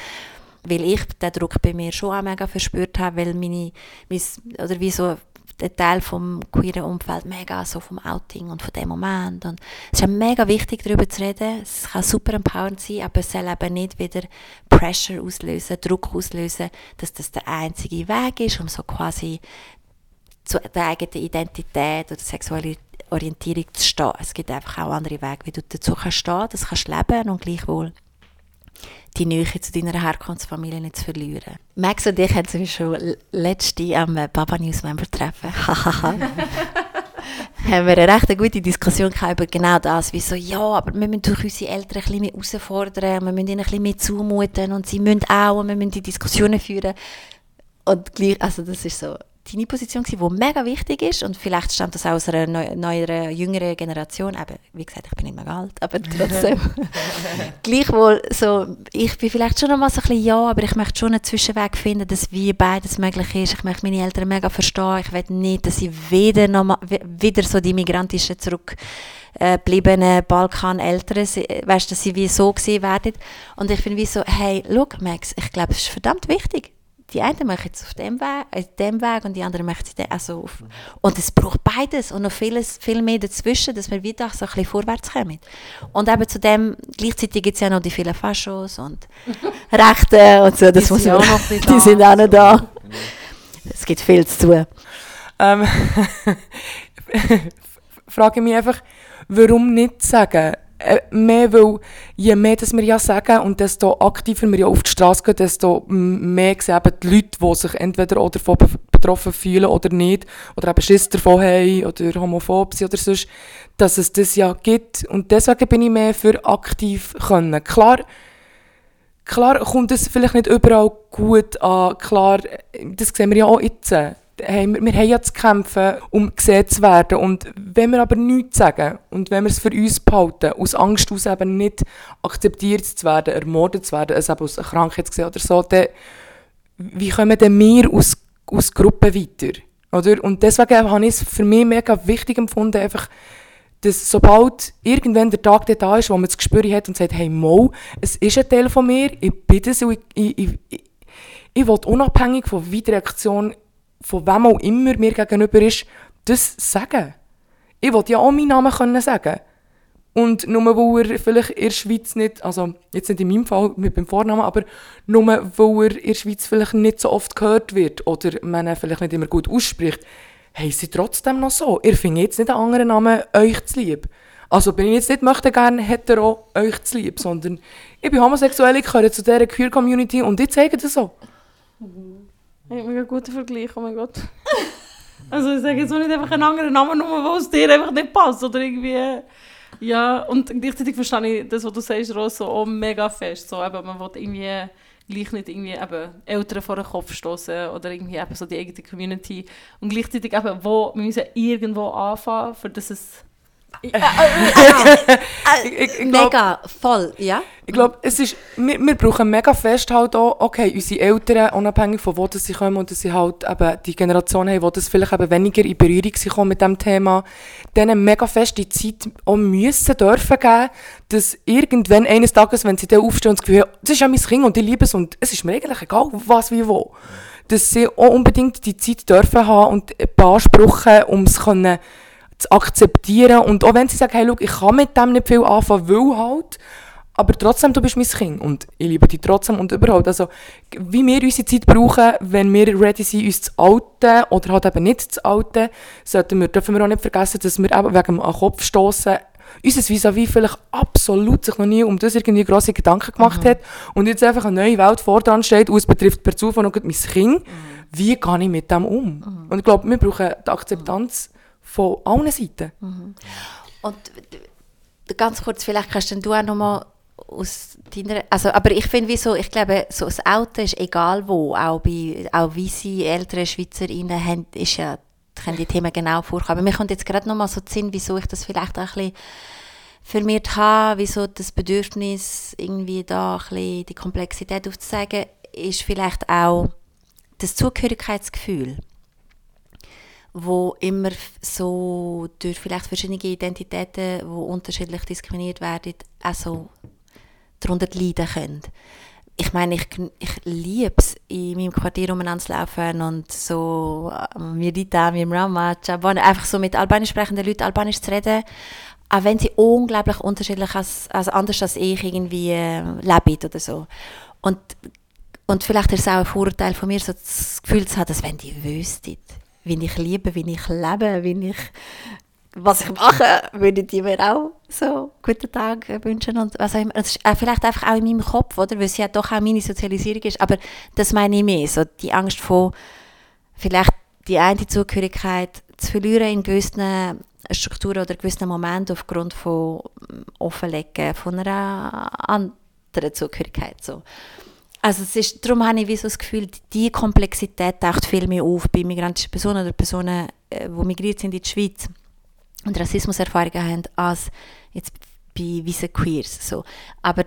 weil ich den Druck bei mir schon auch mega verspürt habe, weil meine, mein, oder wie so der Teil vom queeren Umfeld mega so vom Outing und von dem Moment. Und es ist mega wichtig darüber zu reden. Es kann super empowernd sein aber es soll eben nicht wieder Pressure auslösen Druck auslösen dass das der einzige Weg ist um so quasi zu der eigenen Identität oder sexuelle Orientierung zu stehen. Es gibt einfach auch andere Wege, wie du dazu kannst stehen, das kannst leben und gleichwohl die Nähe zu deiner Herkunftsfamilie nicht zu verlieren. Max und ich hatten schon letzte am Baba News Member Treffen. haben wir eine recht gute Diskussion über genau das, wie so, ja, aber wir müssen durch unsere Eltern ein bisschen mehr herausfordern, wir müssen ihnen ein bisschen mehr zumuten und sie müssen auch, und wir müssen die Diskussionen führen. Und gleich, also das ist so, deine Position gewesen, die mega wichtig ist. Und vielleicht stammt das auch aus einer neu, neueren, jüngeren Generation, eben, wie gesagt, ich bin nicht mehr alt, aber trotzdem, gleichwohl so, ich bin vielleicht schon noch mal so ein bisschen ja, aber ich möchte schon einen Zwischenweg finden, dass wie beides möglich ist, ich möchte meine Eltern mega verstehen, ich will nicht, dass sie wieder, noch mal, wieder so die migrantischen zurück gebliebenen Balkan-Eltern, weißt dass sie wie so gesehen werden. Und ich bin wie so, hey, look, Max, ich glaube, es ist verdammt wichtig, die einen machen es auf dem Weg, dem Weg und die anderen machen es also auf. Und es braucht beides und noch vieles, viel mehr dazwischen, dass wir wieder so ein bisschen vorwärts kommen. Und eben zu dem, gleichzeitig gibt es ja noch die vielen Faschos und Rechte und so, das die muss man, noch die da. sind auch noch da. Es gibt viel zu tun. Ähm, frage mich einfach, warum nicht sagen, mehr, weil je mehr dass wir ja sagen und desto aktiver wir ja auf die Straße gehen, desto mehr sehen die Leute, die sich entweder oder davon betroffen fühlen oder nicht, oder eben Schiss davon haben oder homophob sind oder sonst, dass es das ja gibt. Und deswegen bin ich mehr für aktiv können. Klar, klar kommt es vielleicht nicht überall gut an, klar, das sehen wir ja auch jetzt hey, wir, wir haben ja zu kämpfen, um gesehen zu werden. Und wenn wir aber nichts sagen und wenn wir es für uns behalten, aus Angst aus eben nicht akzeptiert zu werden, ermordet zu werden, also aus einer Krankheit gesehen oder so, dann, wie kommen denn wir aus, aus Gruppe weiter? Oder? Und deswegen habe ich es für mich mega wichtig empfunden, einfach, dass sobald irgendwann der Tag da ist, wo man das Gespür hat und sagt, hey Mo, es ist ein Teil von mir, ich bin das ich, ich, ich, ich will unabhängig von wie die Reaktion von wem auch immer mir gegenüber ist, das sagen. Ich wollte ja auch meinen Namen können sagen. Und nur weil er vielleicht in der Schweiz nicht, also jetzt nicht in meinem Fall mit dem Vornamen, aber nur weil er in der Schweiz vielleicht nicht so oft gehört wird oder man ihn vielleicht nicht immer gut ausspricht, heisst sie trotzdem noch so. Ihr findet jetzt nicht einen anderen Namen euch zu lieb. Also bin ich jetzt nicht möchte gerne hetero euch zu lieb, sondern ich bin homosexuell, ich gehöre zu dieser Queer-Community und ich zeige das so. Ein mega guter Vergleich, oh mein Gott. also ich sage jetzt auch nicht einfach einen anderen Namen, nur weil es dir einfach nicht passt oder irgendwie... Ja, und gleichzeitig verstehe ich das, was du sagst, Ross, so auch mega fest. So, eben, man will irgendwie gleich nicht irgendwie eben Eltern vor den Kopf stoßen oder irgendwie eben so die eigene Community. Und gleichzeitig eben, wo wir müssen irgendwo anfangen, für das es ich, ich, ich glaub, mega, voll, ja. Ich glaube, es ist, wir, wir brauchen mega fest halt auch, okay, unsere Eltern, unabhängig von wo sie kommen und dass sie halt eben die Generation haben, die das vielleicht eben weniger in Berührung kommen mit dem Thema, denen mega fest die Zeit auch müssen, dürfen geben, dass irgendwann eines Tages, wenn sie dann aufstehen und das Gefühl haben, das ist ja mein Kind und ich liebe es und es ist mir eigentlich egal, was, wie, wo, dass sie auch unbedingt die Zeit dürfen haben und beanspruchen, um es können zu akzeptieren. Und auch wenn sie sagen, hey, look, ich kann mit dem nicht viel anfangen, will halt, aber trotzdem, du bist mein Kind und ich liebe dich trotzdem und überhaupt. Also, wie wir unsere Zeit brauchen, wenn wir ready sind, uns zu alten oder halt eben nicht zu alten, sollten wir, dürfen wir auch nicht vergessen, dass wir eben wegen dem Kopf stoßen unser vis-à-vis vielleicht absolut sich noch nie um das irgendwie grosse Gedanken gemacht mhm. hat und jetzt einfach eine neue Welt vor dran steht und es betrifft per Zufall noch mein Kind. Mhm. Wie gehe ich mit dem um? Mhm. Und ich glaube, wir brauchen die Akzeptanz von allen Seiten. Mhm. Und ganz kurz, vielleicht kannst du auch noch mal aus deiner, also, aber ich finde, wieso, ich glaube, so das Auto ist egal wo, auch bei, auch weisse ältere Schweizerinnen haben, ist ja, können die Themen genau vorkommen. Aber mir kommt jetzt gerade noch mal so Sinn, wieso ich das vielleicht auch ein bisschen vermehrt habe, wieso das Bedürfnis, irgendwie da ein bisschen die Komplexität aufzuzeigen, ist vielleicht auch das Zugehörigkeitsgefühl wo immer so durch vielleicht verschiedene Identitäten, die unterschiedlich diskriminiert werden, auch darunter leiden können. Ich meine, ich, ich liebe es, in meinem Quartier umeinander zu laufen und so mir die da, mir Rama, einfach so mit albanisch sprechenden Leuten albanisch zu reden, auch wenn sie unglaublich unterschiedlich als, also anders als ich irgendwie äh, leben oder so. Und, und vielleicht ist es auch ein Vorurteil von mir, so das Gefühl zu haben, dass wenn die wüssten, wie ich liebe, wie ich lebe, wie ich, was ich mache, würde ich mir auch so guten Tag wünschen und was auch immer. Das ist vielleicht einfach auch in meinem Kopf, oder? Weil es ja doch auch meine Sozialisierung ist, aber das meine ich mehr, so die Angst vor vielleicht die eine Zugehörigkeit zu verlieren in gewissen Strukturen oder gewissen Momenten aufgrund von Offenlegen von einer anderen Zugehörigkeit. So. Also es ist, darum habe ich wie so das Gefühl, die Komplexität taucht viel mehr auf bei migrantischen Personen oder Personen, äh, die migriert sind in die Schweiz und Rassismuserfahrungen haben, als jetzt bei weißen Queers. So. Aber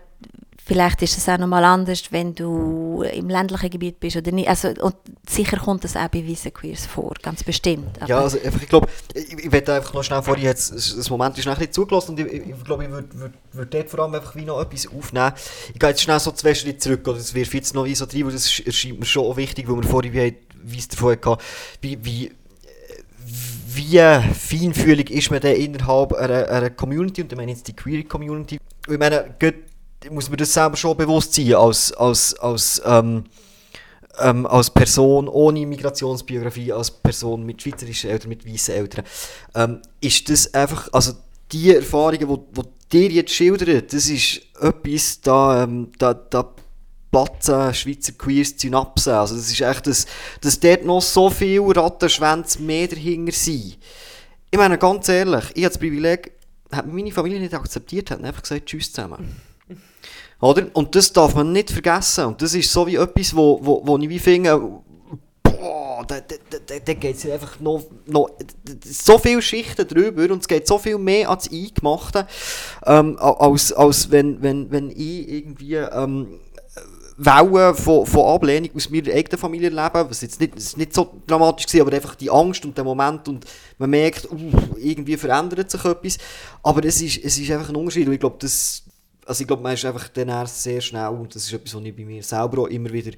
vielleicht ist es auch nochmal anders, wenn du im ländlichen Gebiet bist oder nicht. Also, und sicher kommt das auch bei weißen Queers vor, ganz bestimmt. Ja, also einfach, ich glaube, ich, ich werde einfach noch schnell vorher jetzt, das Moment ist noch ein bisschen zugelassen und ich, ich glaube, ich würde würd, würd dort vor allem einfach wie noch etwas aufnehmen. Ich gehe jetzt schnell so zwei Schritte zurück, oder das wirft jetzt noch wie so rein, weil das erscheint mir schon auch wichtig, weil wir vorhin wie, wie es davon hatten, wie, wie wie feinfühlig ist man denn innerhalb einer, einer Community, und ich meine jetzt die Queer Community. Ich meine, muss man das selber schon bewusst sein, als, als, als, ähm, ähm, als Person ohne Migrationsbiografie, als Person mit schweizerischen Eltern, mit weißen Eltern, ähm, ist das einfach, also die Erfahrungen, die, die dir jetzt schildern, das ist etwas, da, ähm, da, da platzen Schweizer Queers Synapsen. Also das ist echt, dass, dass dort noch so viele Rattenschwänze mehr dahinter sind. Ich meine, ganz ehrlich, ich habe das Privileg, hat meine Familie nicht akzeptiert, hat einfach gesagt, tschüss zusammen. Oder? Und das darf man nicht vergessen. Und das ist so wie etwas, wo, wo, wo ich wie finde, boah, da, da, da, da geht es einfach noch, noch so viele Schichten drüber und es geht so viel mehr ans Eingemachte, ähm, als, als wenn, wenn, wenn ich irgendwie ähm, Wellen von, von Ablehnung aus meiner eigenen Familie erleben, was jetzt nicht, nicht so dramatisch war, aber einfach die Angst und der Moment und man merkt, uh, irgendwie verändert sich etwas, aber es ist, es ist einfach ein Unterschied und ich glaube, das also ich glaube, man ist einfach dann sehr schnell, und das ist etwas, was ich bei mir selber auch immer wieder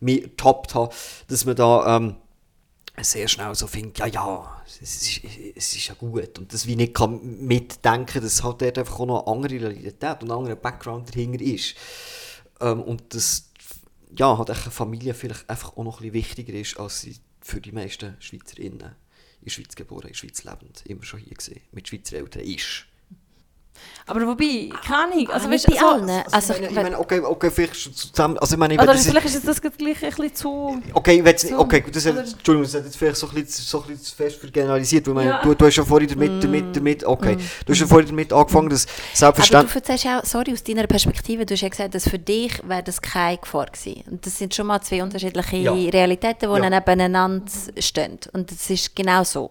getappt habe, dass man da ähm, sehr schnell so findet, ja, ja, es ist, es ist ja gut. Und das wie nicht kann mitdenken, dass halt dort einfach auch noch eine andere Realität und ein anderer Background dahinter ist. Ähm, und das, ja, hat eine Familie vielleicht einfach auch noch ein bisschen wichtiger ist, als sie für die meisten Schweizerinnen in der Schweiz geboren, in der Schweiz lebend, immer schon hier gesehen, mit Schweizer Eltern ist. Aber wobei, keine Ahnung. Also, weißt, nicht bei so, allen. Also, Also, ich meine, ich meine, okay, okay, vielleicht zusammen, also ich meine, ich oder das ist- vielleicht ist das gleich ein bisschen zu... Okay, ich So. okay, gut, das, Oder- Entschuldigung, das hat jetzt vielleicht so ein bisschen, so ein bisschen zu fest vergeneralisiert, weil meine, Ja. du, du hast ja vorhin damit, damit, damit, okay, du hast ja vorhin damit angefangen, dass aber selbstverständlich... du erzählst auch, sorry, aus deiner Perspektive, du hast ja gesagt, dass für dich wäre das keine Gefahr gewesen. Und das sind schon mal zwei unterschiedliche Ja. Realitäten, die Ja. nebeneinander stehen. Und das ist genau so.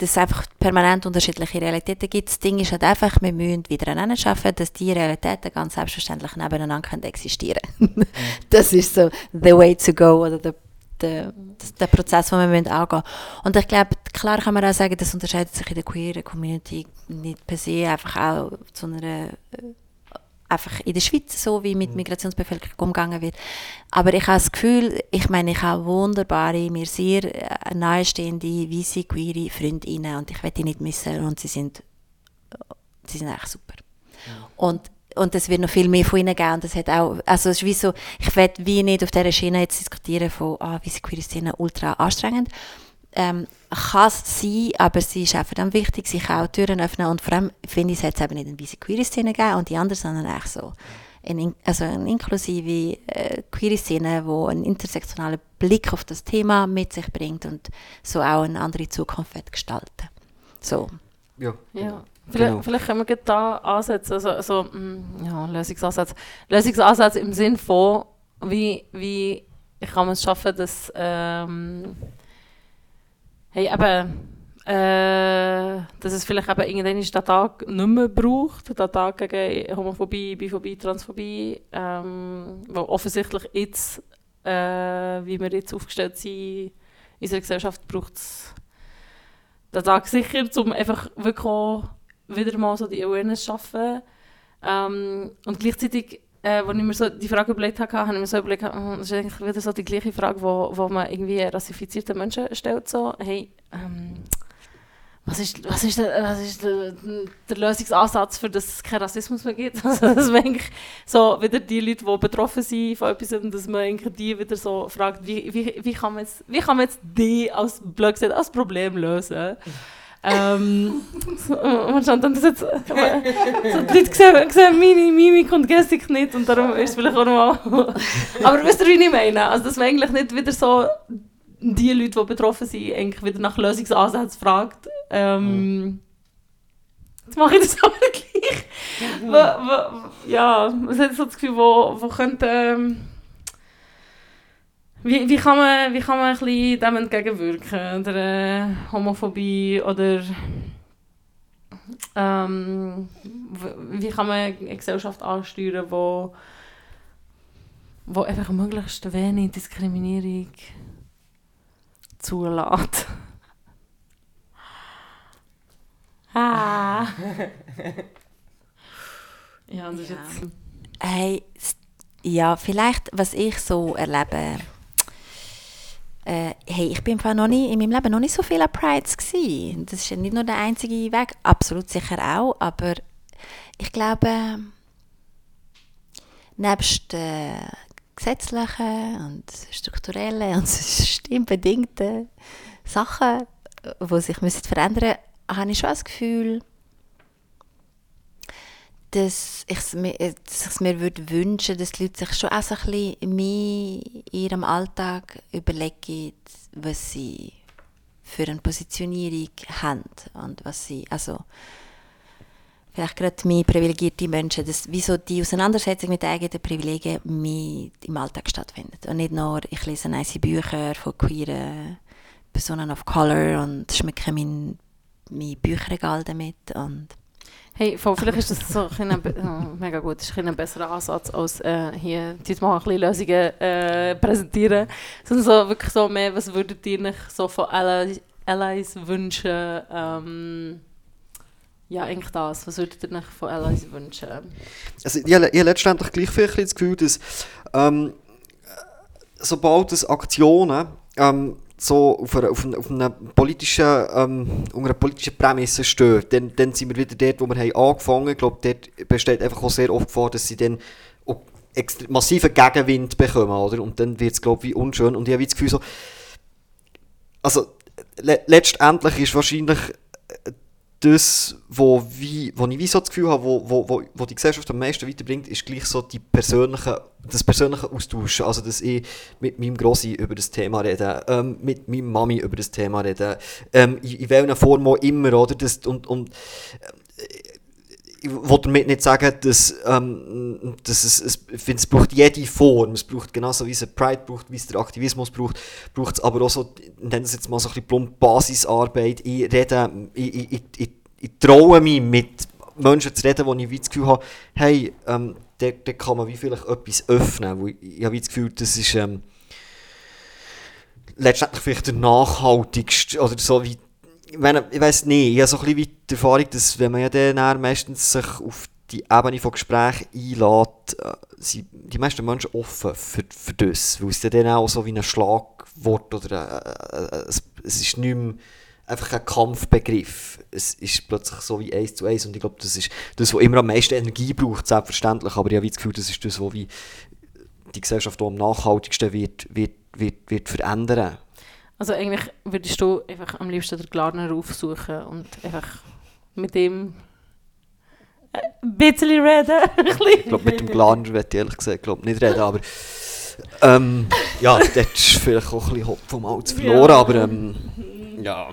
Dass es einfach permanent unterschiedliche Realitäten gibt. Das Ding ist halt einfach, wir müssen wieder aneinander schaffen, dass die Realitäten ganz selbstverständlich nebeneinander können existieren Das ist so the way to go oder der, der, der Prozess, den wir müssen angehen müssen. Und ich glaube, klar kann man auch sagen, das unterscheidet sich in der queeren Community nicht per se einfach auch zu einer äh, einfach in der Schweiz so, wie mit Migrationsbevölkerung umgegangen wird. Aber ich habe das Gefühl, ich meine, ich habe wunderbare, mir sehr äh, nahestehende, weisse, queere Freundinnen und ich werde die nicht missen und sie sind, sie sind echt super. Und und es wird noch viel mehr von ihnen geben. Und das hat auch, also es ist wie so, ich werde wie nicht auf dieser Schiene jetzt diskutieren von, ah, wie sie queere Szene ultra anstrengend. Ähm, kann es sein, aber sie ist auch verdammt wichtig, sich auch Türen öffnen und vor allem finde ich, es hat es eben nicht eine weise queere Szene gegeben und die andere, sondern echt so eine, in- also eine inklusive äh, queere Szene, die einen intersektionalen Blick auf das Thema mit sich bringt und so auch eine andere Zukunft wird gestalten. So. Ja, Ja. Vielleicht, Genau. vielleicht können wir da ansetzen, also, also mm, ja, Lösungsansatz. Lösungsansatz im Sinn von, wie, wie kann man es schaffen, dass, ähm, hey, eben, äh, dass es vielleicht eben irgendwann den Tag nicht mehr braucht, den Tag gegen Homophobie, Biphobie, Transphobie, ähm, wo offensichtlich jetzt, äh, wie wir jetzt aufgestellt sind, in unserer Gesellschaft braucht es den Tag sicher, um einfach wirklich wieder mal so die Awareness zu schaffen. Ähm, und gleichzeitig, äh, als ich mir so die Frage überlegt habe, habe ich mir so überlegt, hm, das ist eigentlich wieder so die gleiche Frage, wo, wo man irgendwie rassifizierten Menschen stellt, so, hey, ähm, was ist, was ist, der, was ist der, der Lösungsansatz, für dass es keinen Rassismus mehr gibt? Also, dass man eigentlich so wieder die Leute, die betroffen sind von etwas, dass man eigentlich die wieder so fragt, wie, wie, wie, kann, man jetzt, wie kann man jetzt die als, gesagt, als Problem lösen? Ähm, man schaut dann das jetzt, so, die Leute sehen, sehen meine Mimik und Gestik nicht und darum ist es vielleicht auch nochmal... Aber wisst ihr, wie ich meine? Also, dass man eigentlich nicht wieder so die Leute, die betroffen sind, eigentlich wieder nach Lösungsansätzen fragt. Ähm, Jetzt mache ich das aber gleich. wo, wo, ja, was hat so das Gefühl, wo, wo könnte... Ähm, wie, wie, kann man, wie kann man ein bisschen dem entgegenwirken? Oder äh, Homophobie oder... Ähm, wie kann man eine Gesellschaft ansteuern, wo, wo einfach möglichst wenig Diskriminierung zulässt? ah. ja, das ist Ja. jetzt... Hey, ja, vielleicht, was ich so erlebe. Äh, hey, ich bin noch nie, in meinem Leben noch nicht so viel an Prides gewesen. Das ist ja nicht nur der einzige Weg, absolut sicher auch, aber ich glaube, nebst den gesetzlichen und strukturellen und systembedingten Sachen, die sich verändern müssen, habe ich schon das Gefühl, dass ich es mir, äh, dass ich mir würde wünschen dass die Leute sich schon auch so ein bisschen mehr in ihrem Alltag überlegen, was sie für eine Positionierung haben und was sie, also vielleicht gerade mehr privilegierte Menschen, dass wieso die Auseinandersetzung mit eigenen Privilegien mehr im Alltag stattfindet und nicht nur, ich lese nice Bücher von queeren Personen of Color und schmücke mein, mein Bücherregal damit und Hey, voll, vielleicht ist das so ein bisschen oh, mega gut, ist ein, besserer Ansatz als äh, hier jetzt mal ein bisschen Lösungen äh, präsentieren, sondern so wirklich so mehr, was würdet ihr euch so von Allies, Allies wünschen? Ähm, ja, eigentlich das. Was würdet ihr euch von Allies wünschen? Also, ich, ich habe letztendlich gleich viel das Gefühl, dass ähm, sobald es Aktionen ähm, so auf einer, auf einer, auf einer politischen, ähm, unter einer politischen Prämisse stehen, dann, dann sind wir wieder dort, wo wir haben angefangen haben. Ich glaube, dort besteht einfach auch sehr oft Gefahr, dass sie dann massiven Gegenwind bekommen, oder? Und dann wird es, glaube ich, unschön. Und ich habe das Gefühl so, also le letztendlich ist wahrscheinlich äh, das, wo, wie, wo ich wie so das Gefühl habe, wo, wo, wo, wo die Gesellschaft am meisten weiterbringt, ist gleich so die persönliche, das persönliche Austauschen. Also, dass ich mit meinem Grossi über das Thema rede, ähm, mit meiner Mami über das Thema rede, ähm, in, in welcher Form auch immer, oder? Das, und, und ich will damit nicht sagen, dass, ähm, dass es, es, ich finde, es braucht jede Form. Es braucht genauso wie es Pride braucht, wie es der Aktivismus braucht, braucht es aber auch so, ich nenne es jetzt mal so ein bisschen plump Basisarbeit. Ich rede, ich, ich, ich, ich, traue mich mit Menschen zu reden, wo ich wie das Gefühl habe, hey, ähm, da, da kann man wie vielleicht etwas öffnen. Wo ich, ich habe wie das Gefühl, das ist ähm, letztendlich vielleicht der nachhaltigste oder so wie meine, ich weiß nicht, ich habe so ein bisschen die Erfahrung, dass wenn man ja dann meistens sich auf die Ebene von Gesprächen einlädt, äh, sind die meisten Menschen offen für, für das, weil es dann auch so wie ein Schlagwort oder äh, äh, es, es ist nicht mehr einfach ein Kampfbegriff. Es ist plötzlich so wie eins zu eins und ich glaube, das ist das, was immer am meisten Energie braucht, selbstverständlich, aber ich habe das Gefühl, das ist das, was wie die Gesellschaft auch am nachhaltigsten wird, wird, wird, wird verändern. Also eigentlich würdest du einfach am liebsten den Glarner aufsuchen und einfach mit ihm ein bisschen reden. Ich glaube, mit dem Glaner werde ich ehrlich gesagt glaub, nicht reden, aber ähm, ja, dort ist vielleicht auch ein bisschen Hopf vom Malz verloren, Ja. aber ähm, ja.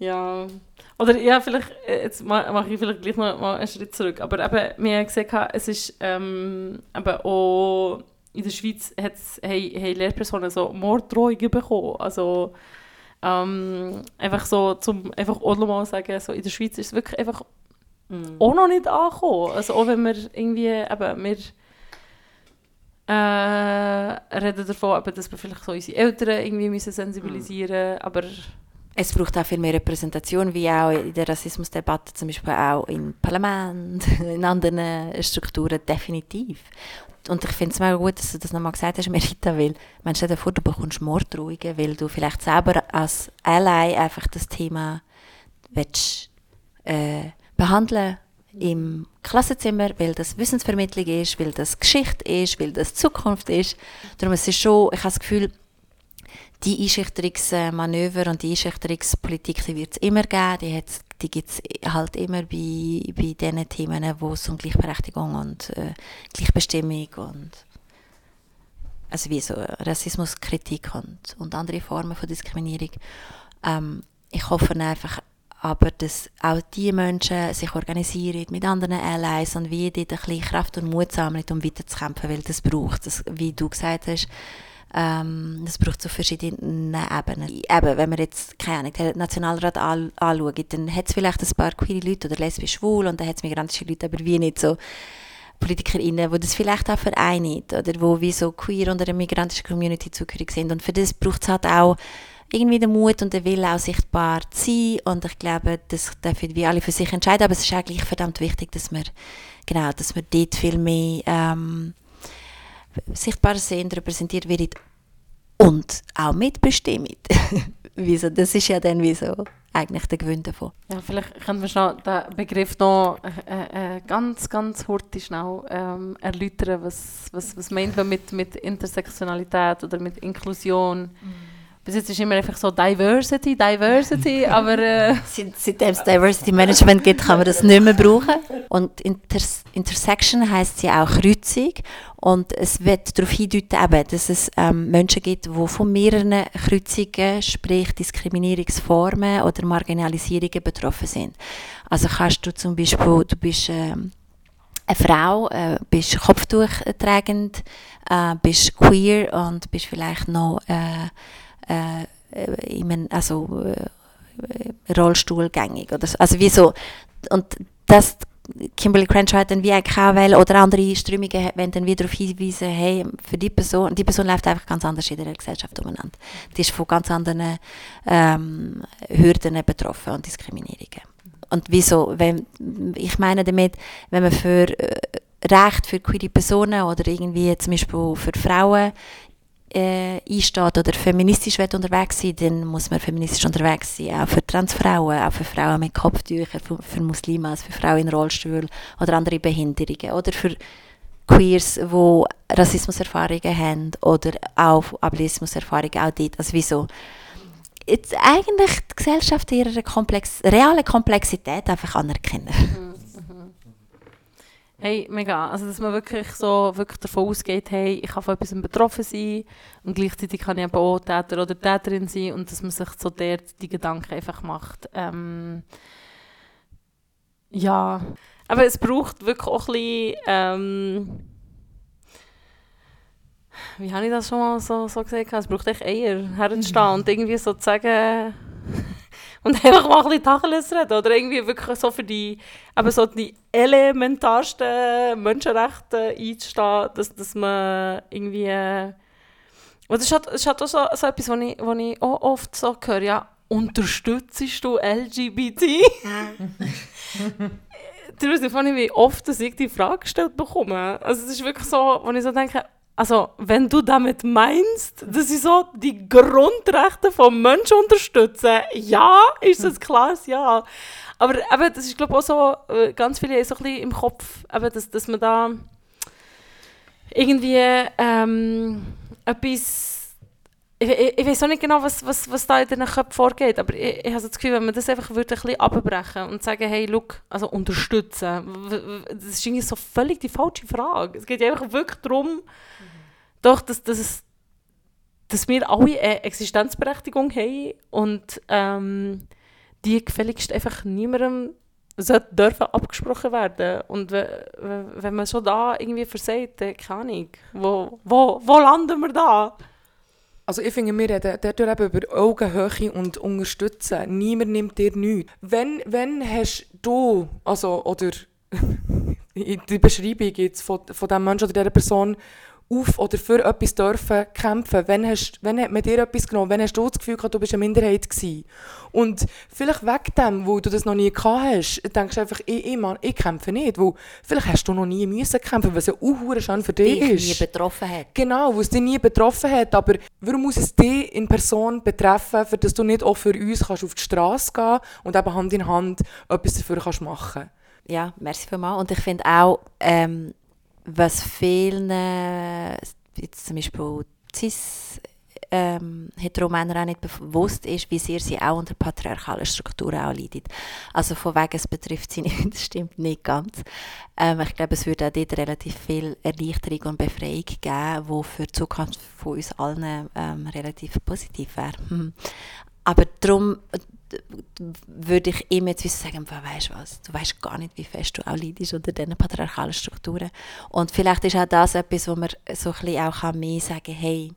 Ja. Oder ja, vielleicht, äh, jetzt ma- mache ich vielleicht gleich noch mal einen Schritt zurück. Aber eben, wir haben gesehen, es ist ähm, eben auch in der Schweiz hat's, haben, haben Lehrpersonen so Morddrohungen bekommen. Also ähm, einfach so, zum einfach auch mal sagen, so in der Schweiz ist es wirklich einfach auch noch nicht angekommen. Also auch wenn wir irgendwie, eben, wir äh, reden davon, eben, dass wir vielleicht so unsere Eltern irgendwie müssen sensibilisieren müssen, aber Es braucht auch viel mehr Repräsentation, wie auch in der Rassismusdebatte, zum Beispiel auch im Parlament, in anderen Strukturen, definitiv. Und ich finde es mega gut, dass du das nochmal gesagt hast, Merita, weil, man stell dir vor, du bekommst Morddrohungen, weil du vielleicht selber als Ally einfach das Thema willst, äh, behandeln im Klassenzimmer, weil das Wissensvermittlung ist, weil das Geschichte ist, weil das Zukunft ist. Darum es schon, ich habe das Gefühl, die Einschüchterungsmanöver und die Einschüchterungspolitik, die wird es immer geben. Die, hat's- die gibt es halt immer bei, bei diesen Themen, wo es um Gleichberechtigung und äh, Gleichbestimmung und also wie so Rassismuskritik und, und andere Formen von Diskriminierung. Ähm, ich hoffe einfach aber dass auch die Menschen sich organisieren mit anderen Allies und wie dort ein bisschen Kraft und Mut sammeln, um weiterzukämpfen, weil das braucht, das, wie du gesagt hast, ähm, das braucht so verschiedene Ebenen. Eben, wenn man jetzt, keine Ahnung, den Nationalrat an, anschaut, dann hat es vielleicht ein paar queere Leute oder lesbisch schwul und dann hat es migrantische Leute, aber wie nicht so PolitikerInnen, die das vielleicht auch vereinen oder wo wie so queer unter der migrantischen Community zugehörig sind. Und für das braucht es halt auch irgendwie den Mut und den Willen, auch sichtbar zu sein. Und ich glaube, das dürfen wir alle für sich entscheiden. Aber es ist eigentlich verdammt wichtig, dass wir, genau, dass wir dort viel mehr ähm, sichtbar sind, repräsentiert werden und auch mitbestimmen. Wieso? Das ist ja dann wie so eigentlich der Gewinn davon. Ja, vielleicht können wir schnell den Begriff noch äh, äh, ganz, ganz hurtig schnell ähm, erläutern, was, was, was meint man mit, mit Intersektionalität oder mit Inklusion. Mhm bis jetzt ist immer einfach so Diversity, Diversity, aber... Äh Seitdem es Diversity Management gibt, kann man das nicht mehr brauchen. Und Inters Intersection heisst ja auch Kreuzung und es wird darauf hindeuten, eben, dass es ähm, Menschen gibt, die von mehreren Kreuzungen, sprich Diskriminierungsformen oder Marginalisierungen betroffen sind. Also kannst du zum Beispiel, du bist... Ähm, eine Frau, äh, bist kopftuchtragend, äh, bist queer und bist vielleicht noch äh, äh, in also, äh, Rollstuhlgängig. Oder so. Also wie so, und das Kimberly Crenshaw hat dann wie auch wählen, oder andere Strömungen wenn dann wieder darauf hinweisen, hey, für die Person, die Person läuft einfach ganz anders in der Gesellschaft umeinander. Die ist von ganz anderen ähm, Hürden betroffen und Diskriminierungen. Und wieso, wenn, ich meine damit, wenn man für äh, Recht für queere Personen oder irgendwie zum Beispiel für Frauen äh, einsteht oder feministisch unterwegs sein dann muss man feministisch unterwegs sein. Auch für Transfrauen, auch für Frauen mit Kopftüchern, für, für Muslime, also für Frauen in Rollstuhl oder andere Behinderungen. Oder für Queers, die Rassismuserfahrungen haben oder auch Ableismuserfahrungen, auch dort. Also wieso? Jetzt eigentlich die Gesellschaft ihre Komplex reale Komplexität einfach anerkennen. Mhm. Hey, mega. Also, dass man wirklich so wirklich davon ausgeht, hey, ich kann von etwas betroffen sein und gleichzeitig kann ich aber auch Täter oder Täterin sein und dass man sich so dort die Gedanken einfach macht. Ähm, ja. Aber es braucht wirklich auch ein bisschen, ähm, wie habe ich das schon mal so, so gesagt? Es braucht echt Eier, herzustehen und irgendwie so zu sagen, und einfach mal ein bisschen Tacheles reden. Oder irgendwie wirklich so für die, eben so die elementarsten Menschenrechte einzustehen, dass, dass man irgendwie... Und das ist halt, das ist halt auch so, so etwas, was ich, was ich auch oft so höre, ja, unterstützt du LGBT? du weißt nicht, wie oft ich die Frage gestellt bekomme. Also es ist wirklich so, wenn ich so denke, also, wenn du damit meinst, dass ich so die Grundrechte von Menschen unterstütze, ja, ist das klar, Ja. Aber eben, das ist, glaube ich, auch so, äh, ganz viele so ein bisschen im Kopf, eben, dass, dass man da irgendwie ähm, etwas ich, ich, ich weiß auch nicht genau, was, was, was da in den Köpfen vorgeht, aber ich, ich habe das Gefühl, wenn man das einfach würde ein bisschen abbrechen und sagen, hey, look, also unterstützen, das ist irgendwie so völlig die falsche Frage. Es geht einfach wirklich darum, doch, dass, dass, dass wir alle eine Existenzberechtigung haben und ähm, die gefälligst einfach niemandem dürfen abgesprochen werden. Und wenn man schon da irgendwie versagt, dann keine Ahnung, wo, wo, wo landen wir da? Also ich finde, wir reden dort eben über Augenhöhe und Unterstützen. Niemand nimmt dir nichts. Wenn, wenn hast du, also, oder die Beschreibung jetzt von, von dem Menschen oder dieser Person, auf oder für etwas dürfen kämpfen? Wann, hast, wann hat man dir etwas genommen? Wann hast du das Gefühl gehabt, du bist eine Minderheit gewesen? Und vielleicht wegen dem, wo du das noch nie gehabt hast, denkst du einfach, ich, ich, Mann, ich kämpfe nicht. Weil vielleicht hast du noch nie müssen kämpfen, was ja auch schon für dich, dich ist. nie betroffen hat. Genau, was dich nie betroffen hat. Aber warum muss es dich in Person betreffen, für dass du nicht auch für uns kannst auf die Straße gehen und eben Hand in Hand etwas dafür kannst machen Ja, merci vielmals. Und ich finde auch, ähm, was vielen, jetzt zum Beispiel cis ähm, Heteromänner auch nicht bewusst ist, wie sehr sie auch unter patriarchalen Strukturen auch leiden. Also von wegen, es betrifft sie nicht, das stimmt nicht ganz. Ähm, ich glaube, es würde auch dort relativ viel Erleichterung und Befreiung geben, die für die Zukunft von uns allen ähm, relativ positiv wäre. Aber darum, würde ich ihm jetzt wissen, sagen, weißt du was, du weißt gar nicht, wie fest du auch leidest unter diesen patriarchalen Strukturen. Und vielleicht ist auch das etwas, wo man so ein bisschen auch kann mehr sagen hey,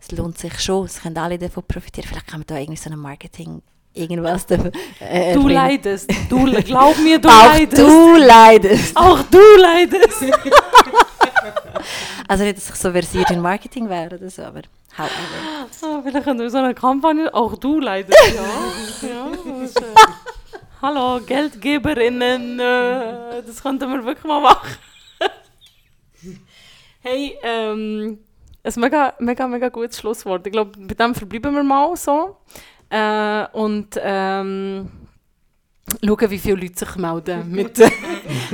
es lohnt sich schon, es können alle davon profitieren. Vielleicht kann man da irgendwie so ein Marketing irgendwas davon, äh, Du leidest. Du, glaub mir, du Auch leidest. du leidest. Auch du leidest. Also nicht, dass ich so versiert in Marketing wäre oder so, aber however. Ah, vielleicht können wir so eine Kampagne. Auch du leidest, ja. ja äh, Hallo, Geldgeberinnen. Äh, das könnten wir wirklich mal machen. hey, ähm, ein mega, mega, mega gutes Schlusswort. Ich glaube, bei dem verbleiben wir mal so. Äh, und ähm, schauen, wie viele Leute sich melden. Mit, äh,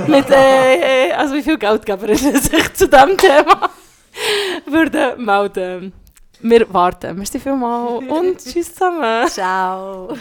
mit, äh, also wie viele Geldgeberinnen sich zu diesem Thema würden melden. Wir warten. Merci vielmals und tschüss zusammen. Ciao.